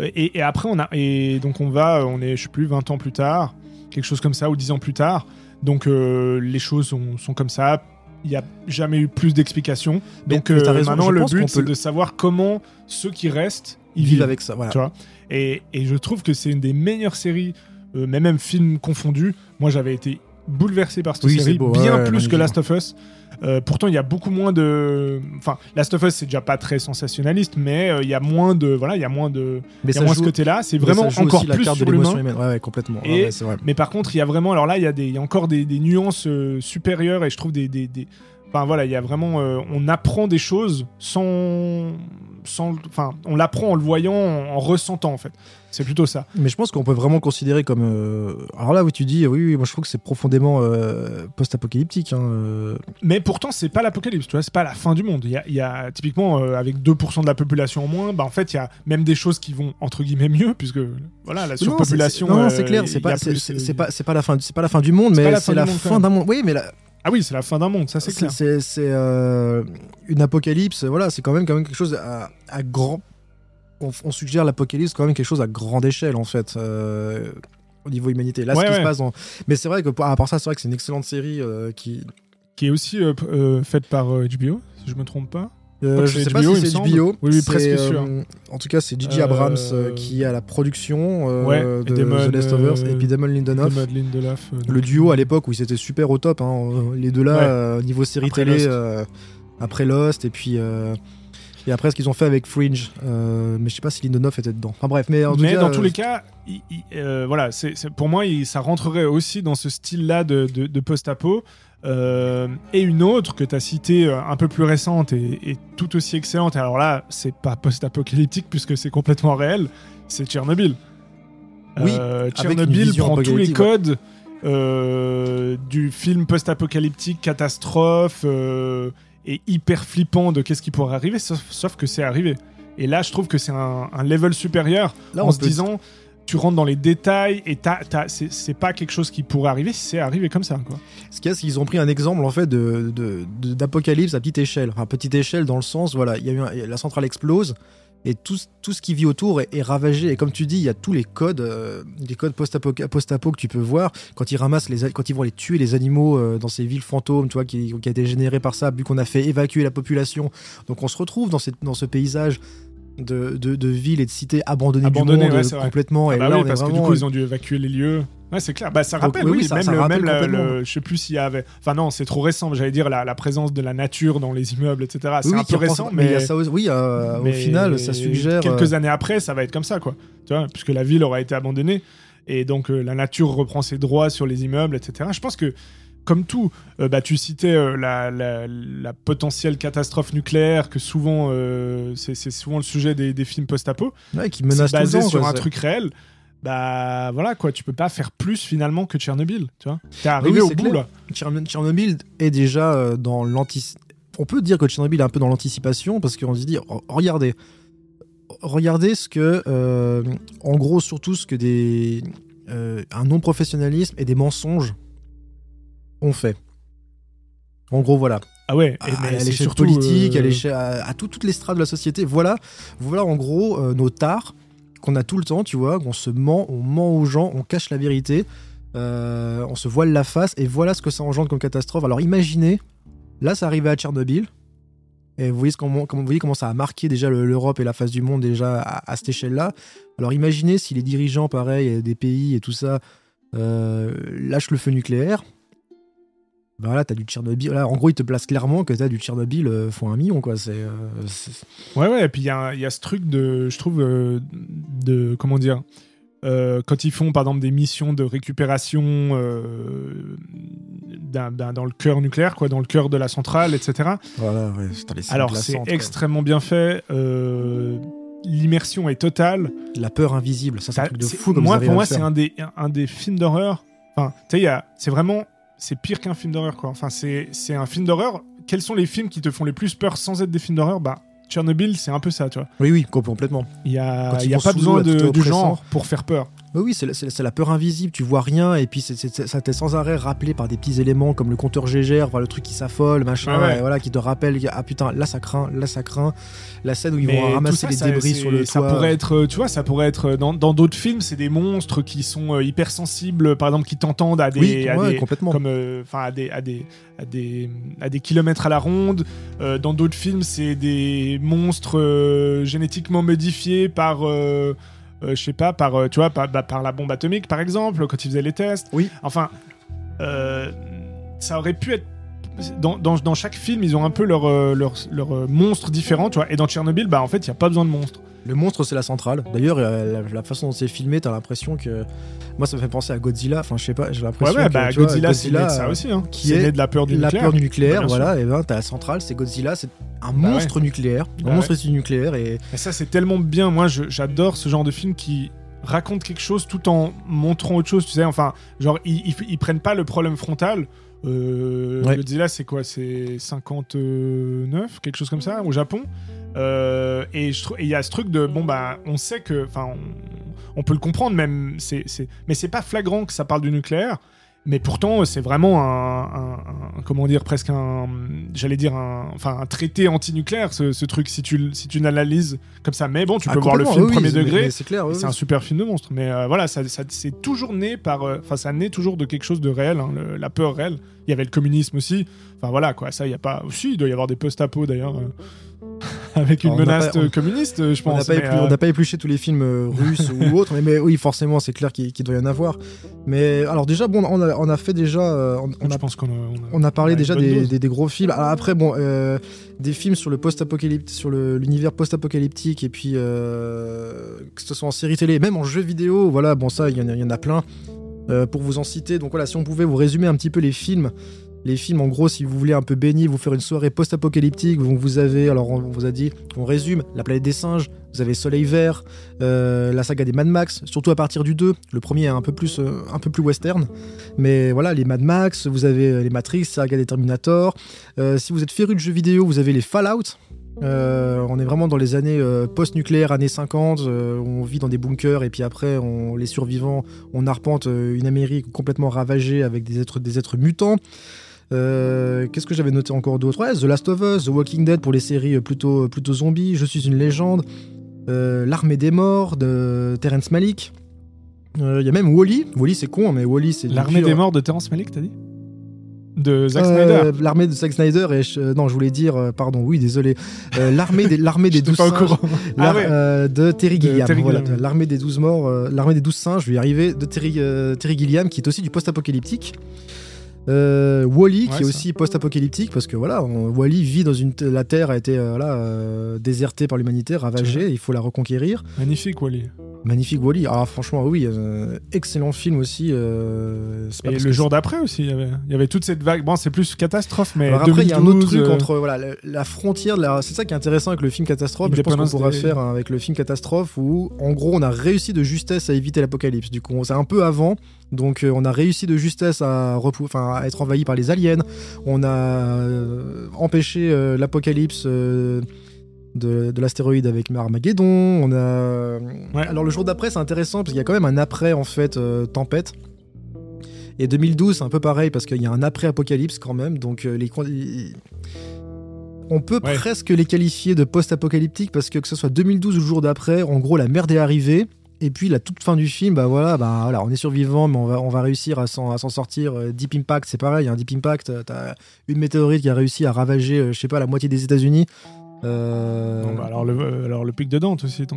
et, et après on a, et donc on va, on est, je sais plus, 20 ans plus tard, quelque chose comme ça, ou 10 ans plus tard. Donc les choses sont, sont comme ça. Il n'y a jamais eu plus d'explications. Donc mais euh, raison, maintenant le but c'est de savoir comment ceux qui restent ils vivent avec ça. Voilà. tu vois. Et, et je trouve que c'est une des meilleures séries, euh, mais même films confondus. Moi, j'avais été bouleversé par cette Oui, série, beau, bien ouais, plus que. Last of Us. Euh, pourtant, il y a beaucoup moins de. Enfin, Last of Us, c'est déjà pas très sensationnaliste, mais euh, il y a moins de. Voilà, il y a moins de. Mais y a moins ce côté-là. C'est vraiment encore la plus carte sur de l'émotion l'humain. humaine. Ouais, ouais, complètement. Et- Ouais, vrai. Mais par contre, il y a vraiment. Alors là, il y a, des, y a encore des, des nuances euh, supérieures et je trouve des. des, des- Enfin voilà, il y a vraiment. euh, on apprend des choses sans. sans enfin, on l'apprend en le voyant, en, en ressentant en fait. C'est plutôt ça. Mais je pense qu'on peut vraiment considérer comme. euh, Alors là où tu dis, oui, oui, moi je trouve que c'est profondément euh, post-apocalyptique. hein, euh. Mais pourtant, c'est pas l'apocalypse, tu vois, c'est pas la fin du monde. Il y a, il y a typiquement, avec 2% de la population en moins, bah, en fait, il y a même des choses qui vont entre guillemets mieux, puisque voilà, la surpopulation. Non, c'est clair, c'est pas, plus, pas, c'est pas la fin, c'est pas la fin du monde, mais c'est la fin d'un monde. Oui, mais la- Ah oui, c'est la fin d'un monde, ça c'est clair. c'est, euh, une apocalypse. Voilà, c'est quand même, quand même quelque chose à, à grand. On, on suggère l'apocalypse quand même quelque chose à grande échelle en fait. euh, au niveau humanité. Là, Ouais, ce qui ouais. se passe dans... Mais c'est vrai que, à part ça, c'est vrai que c'est une excellente série euh, qui. Qui est aussi faite par HBO, si je me trompe pas. Euh, je c'est sais pas si c'est. HBO. Oui, oui, presque sûr. euh, En tout cas, c'est Gigi Euh, Abrams qui est à la production Ouais, de Damon, The Last of Us et puis Damon Lindelof. Le duo à l'époque où ils étaient super au top, hein, les deux là, Ouais. niveau série Après télé, Lost. après Lost, et puis et après ce qu'ils ont fait avec Fringe, mais je sais pas si Lindelof était dedans. Enfin bref, mais en tout mais cas, dans tous les cas, il- il- voilà, c'est- pour moi, il- ça rentrerait aussi dans ce style-là de, de- de post-apo. Euh, et une autre que tu as citée, euh, un peu plus récente et, et tout aussi excellente. Alors là, c'est pas post-apocalyptique puisque c'est complètement réel. C'est Tchernobyl. Oui, Euh, Tchernobyl prend tous les ouais. codes euh, du film post-apocalyptique, catastrophe et hyper flippant de qu'est-ce qui pourrait arriver, sauf, sauf que c'est arrivé. Et là, je trouve que c'est un, un level supérieur là en se peut- disant tu rentres dans les détails et c'est pas quelque chose qui pourrait arriver, c'est arrivé comme ça. Quoi. ce qu'il y a, c'est qu'ils ont pris un exemple en fait de de- de- d'apocalypse à petite échelle, enfin petite échelle dans le sens, voilà, il y a eu la centrale explose. Et tout, tout ce qui vit autour est, ravagé. Et comme tu dis, il y a tous les codes, euh, des codes post-apo post-apo que tu peux voir quand ils ramassent les, quand ils vont aller tuer les animaux euh, dans ces villes fantômes, tu vois, qui, qui a été généré par ça, vu qu'on a fait évacuer la population. Donc on se retrouve dans, cette, dans ce paysage de, de, de villes et de cités abandonnées, Abandonnées, du monde ouais, euh, c'est vrai. complètement. et Ah bah là, oui, on parce que du vraiment- coup, ils ont dû évacuer les lieux. Ouais, c'est clair. Bah, ça rappelle, oui, oui, oui, ça- même, ça le, rappelle même la- le- je sais plus s'il y avait. Enfin, non, c'est trop récent, j'allais dire la, la présence de la nature dans les immeubles, etc. C'est Oui, un peu récent, mais mais. il y a ça aussi- oui, euh, au final, ça suggère. Quelques euh, années après, ça va être comme ça, quoi. Tu vois, puisque la ville aura été abandonnée. Et donc, euh, la nature reprend ses droits sur les immeubles, etc. Je pense que. Comme tout, euh, bah, tu citais euh, la, la- la potentielle catastrophe nucléaire, que souvent, euh, c'est souvent le sujet des, des films post-apo. ouais, qui menace tout le basé temps, sur quoi, un truc réel, bah voilà quoi, tu peux pas faire plus finalement que Tchernobyl, tu vois. T'es arrivé oui, au bout clair. là. Tchern- Tchernobyl est déjà euh, dans l'anti. On peut dire que Tchernobyl est un peu dans l'anticipation parce qu'on se dit, oh, regardez, regardez ce que, en gros, surtout ce que des un non professionnalisme et des mensonges fait. En gros, voilà. Ah ouais, et, à, mais à c'est l'échelle politique, euh, à, l'échelle- à, à tout- toutes les strates de la société. Voilà, voilà en gros euh, nos tares qu'on a tout le temps, tu vois, qu'on se ment, on ment aux gens, on cache la vérité, euh, on se voile la face, et voilà ce que ça engendre comme catastrophe. Alors imaginez, là ça arrivait à Tchernobyl, et vous voyez, ce comment, vous voyez comment ça a marqué déjà le- l'Europe et la face du monde déjà à, à cette échelle-là. Alors imaginez si les dirigeants, pareil, des pays et tout ça, euh, lâchent le feu nucléaire. Ben là, t'as du Tchernobyl. Là, en gros, ils te placent clairement que t'as du Tchernobyl euh, fois un million, quoi. C'est. euh, Ouais, ouais, et puis il y, a y a ce truc de, je trouve, euh, de, comment dire, euh, quand ils font par exemple des missions de récupération euh, d'un- d'un- dans le cœur nucléaire, quoi, dans le cœur de la centrale, etc. Voilà, ouais. Alors c'est extrêmement bien fait. euh, L'immersion est totale. La peur invisible, ça, c'est un truc de c'est- fou comme moi, pour moi, c'est un des, un des films d'horreur. Enfin, tu sais, il y a- c'est vraiment, c'est pire qu'un film d'horreur, quoi. Enfin, c'est, c'est un film d'horreur. Quels sont les films qui te font les plus peur sans être des films d'horreur? Bah, Tchernobyl, c'est un peu ça, tu vois. Oui, oui, complètement. Il y a, il y a pas besoin de, du genre pour faire peur. Oui, oui, c'est la, peur invisible, tu vois rien, et puis ça t'est sans arrêt rappelé par des petits éléments comme le compteur Gégère, voilà, le truc qui s'affole, machin, ouais. et voilà, qui te rappelle, ah putain, là ça craint, là ça craint. La scène où ils Mais vont ramasser ça, les débris sur le ça toit. pourrait être, euh, tu vois, ça pourrait être euh, dans d'autres films, c'est des monstres qui sont euh, hypersensibles, par exemple, qui t'entendent à des, oui, à ouais, des- complètement. comme euh, à des à des à des à des kilomètres à la ronde Euh, dans d'autres films c'est des monstres euh, génétiquement modifiés par euh, je sais pas par euh, tu vois par, bah, par la bombe atomique par exemple quand ils faisaient les tests Oui. enfin euh, ça aurait pu être dans, dans, dans chaque film, ils ont un peu leur, euh, leur, leur euh, monstre différent, tu vois. Et dans Tchernobyl, bah en fait, il n'y a pas besoin de monstre. Le monstre, c'est la centrale. D'ailleurs, euh, la, la façon dont c'est filmé, t'as l'impression que. Moi, ça me fait penser à Godzilla. Enfin, je sais pas, j'ai Ouais, l'impression ouais, que. bah Godzilla, c'est ça aussi. Hein. qui est né de la peur du la nucléaire. peur du nucléaire, voilà, et ben t'as la centrale, c'est Godzilla, c'est un Bah monstre nucléaire, un Bah monstre du nucléaire, et Et ça, c'est tellement bien. Moi, j'adore ce genre de film qui raconte quelque chose tout en montrant autre chose. Tu sais, enfin, genre, ils, ils, ils prennent pas le problème frontal. Euh, Ouais. Godzilla, c'est quoi? C'est 59, quelque chose comme ça, au Japon. Euh, et il y a ce truc de bon bah on sait que enfin on, on peut le comprendre même c'est mais c'est pas flagrant que ça parle du nucléaire mais pourtant c'est vraiment un, un- un- comment dire presque un j'allais dire un enfin un traité anti-nucléaire ce, ce truc si tu si tu l'analyses comme ça. Mais bon tu Ah, peux voir le film oui, premier degré. C'est clair, oui, c'est oui. un super film de monstre. Mais euh, voilà ça, ça- c'est toujours né par euh, enfin ça naît toujours de quelque chose de réel hein, le- la peur réelle. Il y avait le communisme aussi. Enfin voilà quoi. Ça il y a pas aussi il doit y avoir des post-apo d'ailleurs euh, avec une on menace pas- on- euh, communiste euh, je On n'a pense pas, mais, éplu- euh, on n'a pas épluché tous les films russes ou autres, mais, mais oui, forcément, c'est clair qu'il qu'il doit y en avoir. Mais alors déjà, bon, on a, on a fait déjà, on, je a, pense qu'on a, on a- parlé déjà des, dose. des- des gros films. Alors après, bon, euh, des films sur le post-apocalyptique, sur le- l'univers post-apocalyptique, et puis euh, que ce soit en série télé, même en jeu vidéo, voilà, bon ça, il y, en a- il y en a plein. Pour vous en citer, donc voilà, si on pouvait vous résumer un petit peu les films. Les films, en gros, si vous voulez un peu béni, vous faire une soirée post-apocalyptique, vous avez, alors on vous a dit, on résume, La planète des singes, vous avez Soleil vert, euh, la saga des Mad Max, surtout à partir du 2. Le premier est un peu plus, euh, un peu plus western. Mais voilà, les Mad Max, vous avez euh, les Matrix, saga des Terminator. Si vous êtes féru de jeux vidéo, vous avez les Fallout. On est vraiment dans les années post-nucléaires, années 50. euh, on vit dans des bunkers et puis après, on, les survivants, on arpente une Amérique complètement ravagée avec des êtres, des êtres mutants. Euh, Qu'est-ce que j'avais noté encore d'autre? Ouais, The Last of Us, The Walking Dead pour les séries plutôt, plutôt zombies, Je suis une légende, euh, L'Armée des Morts de Terrence Malick. Euh, Il y a même Wally. Wally, c'est con, mais Wally, c'est l'armée des morts de Terrence Malick t'as dit? De Zack Snyder L'armée de Zack Snyder et je- non, je voulais dire, pardon, oui, désolé, l'armée des l'armée des J'étais douze pas au singes, courant. l'ar- Ah de Terry Gilliam. L'armée des douze morts, l'armée des douze singes, je vais y arriver, de Terry, Terry Gilliam, qui est aussi du post-apocalyptique. Euh, Wally, Ouais, qui est ça. aussi post-apocalyptique, parce que voilà, on- Wally vit dans une la Terre a été euh, voilà, euh, désertée par l'humanité, ravagée, il faut la reconquérir. magnifique Wally Magnifique Wally. Ah franchement oui, euh, excellent film aussi. euh, et le jour d'après aussi il y avait il y avait toute cette vague bon c'est plus catastrophe mais Alors après, il y a un autre 2012, truc euh, entre voilà, la, la frontière. la- C'est ça qui est intéressant avec le film catastrophe. Je pense qu'on pourra faire hein, avec le film catastrophe où, en gros, on a réussi de justesse à éviter l'apocalypse. Du coup, on- c'est un peu avant. Donc, euh, on a réussi de justesse à, repou- enfin, à être envahi par les aliens. On a empêché l'apocalypse. De, de l'astéroïde avec Armageddon, on a. Ouais. Alors le jour d'après, c'est intéressant parce qu'il y a quand même un après en fait euh, tempête. Et 2012, c'est un peu pareil parce qu'il y a un après-apocalypse quand même. Donc euh, les, on peut Ouais. presque les qualifier de post-apocalyptique parce que que ce soit 2012 ou le jour d'après, en gros la merde est arrivée. Et puis la toute fin du film, bah voilà, bah voilà, on est survivant, mais on va, on va réussir à s'en, sortir. Euh, Deep Impact, c'est pareil, un Deep Impact, t'as une météorite qui a réussi à ravager, je sais pas, la moitié des États-Unis. Euh, bah, alors le euh, alors le pic de Dante aussi tant.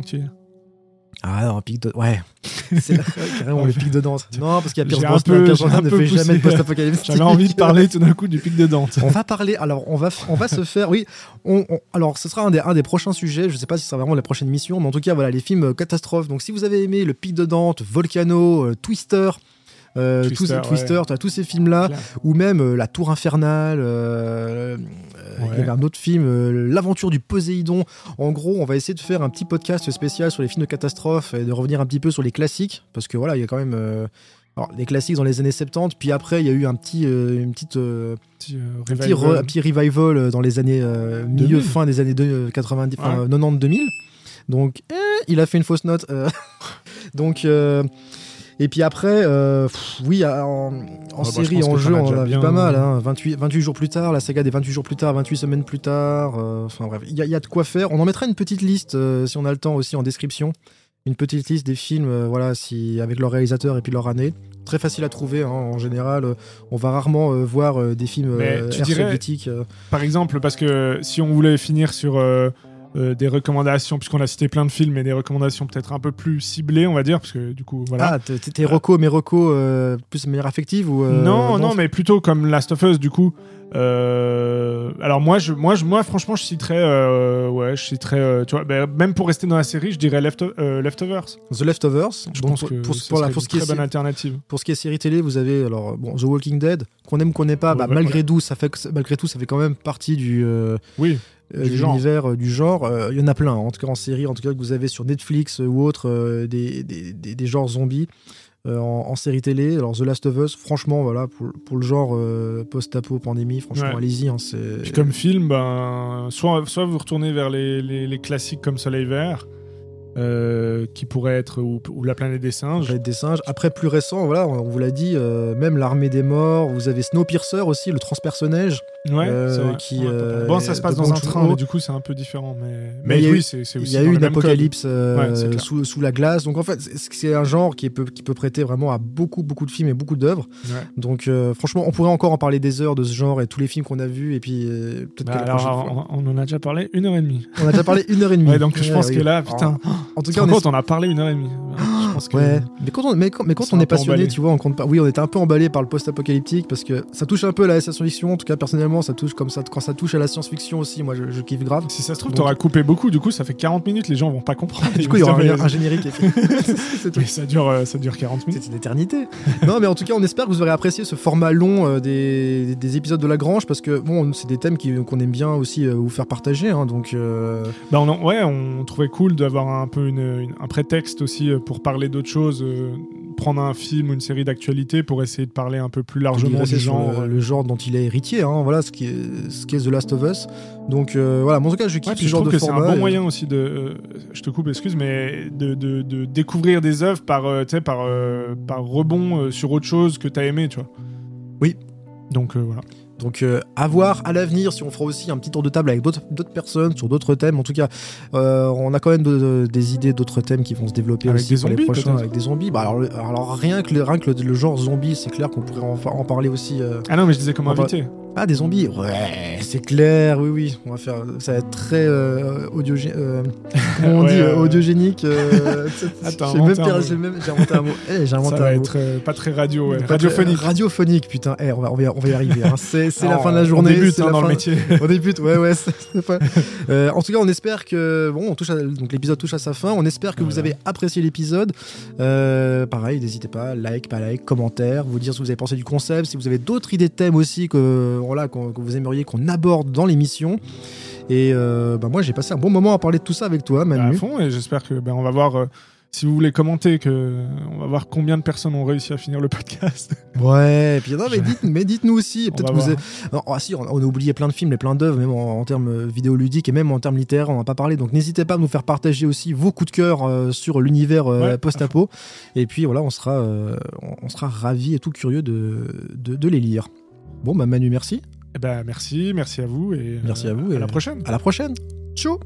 Ah non, un pic de. Ouais. C'est ouais, carrément le pic de danse. Non, parce qu'il y a Pierce Brosnan. Pierce Brosnan ne fait jamais de post-apocalypse. j'avais envie de parler tout d'un coup du pic de Dante On va parler. Alors, on va, on va se faire. Oui. On, on- alors, ce sera un des, un des prochains sujets. Je sais pas si ce sera vraiment la prochaine émission, mais en tout cas, voilà, les films euh, catastrophes. Donc, si vous avez aimé Le Pic de Dante, Volcano, euh, Twister. euh, tous, Twister, Twister, tous ces films-là, ou même euh, La Tour Infernale, euh, euh, il y avait un autre film, euh, L'Aventure du Poséidon. En gros, on va essayer de faire un petit podcast spécial sur les films de catastrophe et de revenir un petit peu sur les classiques, parce que voilà, il y a quand même euh, alors, les classiques dans les années 70, puis après, il y a eu un petit, euh, une petite, Petit, un petit, revival. re- un petit revival dans les années milieu 2000. fin des années deux- 90 enfin, Ouais. 90 2000 donc eh, il a fait une fausse note donc et puis après euh, pff, oui en, en bah, série en jeu on a vu pas mal euh. hein, 28, 28 jours plus tard la saga des 28 jours plus tard 28 semaines plus tard euh, enfin bref il y, a- il y a de quoi faire. On en mettra une petite liste euh, si on a le temps aussi en description. Une petite liste des films voilà si avec leur réalisateur et puis leur année. Très facile à trouver hein, en général. Euh, on va rarement euh, voir euh, des films tu dirais- par exemple parce que si on voulait finir sur euh, des recommandations, puisqu'on a cité plein de films, mais des recommandations peut-être un peu plus ciblées, on va dire, parce que du coup, voilà. Ah, t'es- reco, mes reco, euh, plus de manière affective ou euh, non, non, mais plutôt comme Last of Us, du coup. Alors moi, je, moi, je, moi, franchement, je citerais, ouais, je citerais, tu vois, bah, même pour rester dans la série, je dirais Left, Leftovers. The Leftovers. Je pense pour, que pour, pour la- pour ce qui est, très bonne alternative. pour ce qui est série télé, vous avez alors bon The Walking Dead, qu'on aime qu'on n'aime pas, bah, Ouais, malgré tout, ça fait malgré tout, ça fait quand même partie du Oui, euh, Du genre. euh, du genre. Euh, Il y en a plein, en tout cas en série, en tout cas que vous avez sur Netflix ou autre, des, des, des, des genres zombies en, en série télé. Alors The Last of Us, franchement, voilà, pour, pour le genre post-apo, pandémie, franchement, Ouais. allez-y. hein, Puis comme film, ben, soit, soit vous retournez vers les, les, les classiques comme Soleil Vert, euh, qui pourrait être ou, ou La planète des singes. Planète des singes. Après, plus récent, voilà, on vous l'a dit, euh, même l'armée des morts. Vous avez Snowpiercer aussi, le transpersonnage. Ouais, euh, vrai. qui, euh, bon, ça se passe dans un train, mais du coup, c'est un peu différent. Mais, Mais mais il y a oui, eu- c'est c'est Il aussi. y a eu une apocalypse euh, Ouais, sous, sous la glace. Donc en fait, c'est un genre qui peut, qui peut prêter vraiment à beaucoup, beaucoup de films et beaucoup d'œuvres. Ouais. Donc euh, franchement, on pourrait encore en parler des heures de ce genre et tous les films qu'on a vus. Et puis euh, peut-être Bah, que la alors, prochaine fois- on, on en a déjà parlé une heure et demie. On a déjà parlé une heure et demie. Ouais, donc je pense que là, putain. En tout cas, on est... compte, on a parlé une heure et demie. Je pense que. Ouais, mais quand on, mais quand, mais quand C'est on est passionné, emballé. tu vois, on compte pas. Oui, on était un peu emballé par le post-apocalyptique parce que ça touche un peu à la science-fiction. En tout cas, personnellement, ça touche comme ça. Quand ça touche à la science-fiction aussi, moi, je, je kiffe grave. Si ça se trouve, t'auras coupé beaucoup, du coup, ça fait 40 minutes, les gens vont pas comprendre. Du coup, il y aura un, un générique. C'est tout. mais ça dure, euh, ça dure 40 minutes. C'est une éternité. non, mais en tout cas, on espère que vous aurez apprécié ce format long euh, des, des épisodes de La Grange parce que bon, c'est des thèmes qu'on aime bien aussi euh, vous faire partager. hein, donc, Bah, on en- ouais, on trouvait cool d'avoir un peu une, une- un prétexte aussi euh, pour parler d'autres choses, euh, prendre un film ou une série d'actualité pour essayer de parler un peu plus largement du genre. le, le genre dont il est héritier. hein, voilà ce qui est, ce qui est The Last of Us. Donc euh, voilà, tout cas, je kiffe Ouais, ce puis je genre trouve de que c'est un bon et- moyen aussi de. euh, je te coupe, excuse, mais de, de- de découvrir des œuvres par, euh, par, euh, par rebond euh, sur autre chose que t'as aimé, tu vois. Oui. Donc euh, voilà. Donc euh, à voir à l'avenir si on fera aussi un petit tour de table avec d'autres personnes sur d'autres thèmes. En tout cas, euh, on a quand même de- de- des idées d'autres thèmes qui vont se développer Avec aussi des pour les zombies, prochains peut-être avec des zombies. Bah, alors, rien que le, rien que le, le genre zombie, c'est clair qu'on pourrait en, en parler aussi. euh. Ah non, mais je disais comme invité. Ah des zombies, ouais, c'est clair, oui oui. On va faire, ça va être très euh, audiogé- euh, comment on Ouais, dit, euh, audiogénique. euh, Attends, j'ai même, un inventé un mot. Eh, j'ai Ça inventé va un mot. être euh, pas très radio, ouais. Pas très- radiophonique. Radiophonique, putain. Eh, on, va, on, va, on va y arriver. hein. C'est la fin de la on journée. débute, c'est hein, la dans fin- le métier. on débute, ouais, ouais. pas- Euh, en tout cas, on espère que bon, on touche à- donc l'épisode touche à sa fin. On espère que vous avez apprécié l'épisode. Euh, pareil, n'hésitez pas, like, pas like, commentaire, vous dire ce que vous avez pensé du concept, si vous avez d'autres idées de thèmes aussi que voilà qu'on- que vous aimeriez qu'on aborde dans l'émission. Et euh, bah, moi, j'ai passé un bon moment à parler de tout ça avec toi, à Manu. fond et j'espère que on va voir euh, si vous voulez commenter que on va voir combien de personnes ont réussi à finir le podcast. Ouais, et puis non, mais, dites, mais dites-nous aussi. On Peut-être vous avez- Non, ah, si, on, on a oublié plein de films et plein d'œuvres, même en, en termes vidéoludiques et même en termes littéraires, on n'en a pas parlé. Donc n'hésitez pas à nous faire partager aussi vos coups de cœur euh, sur l'univers euh, Ouais. post-apo. Et puis voilà, on sera, euh, on- on sera ravis et tout curieux de, de, de les lire. Bon, bah Manu, merci. Eh ben merci, merci à vous et Merci euh, à vous À et- la prochaine. À la prochaine. Ciao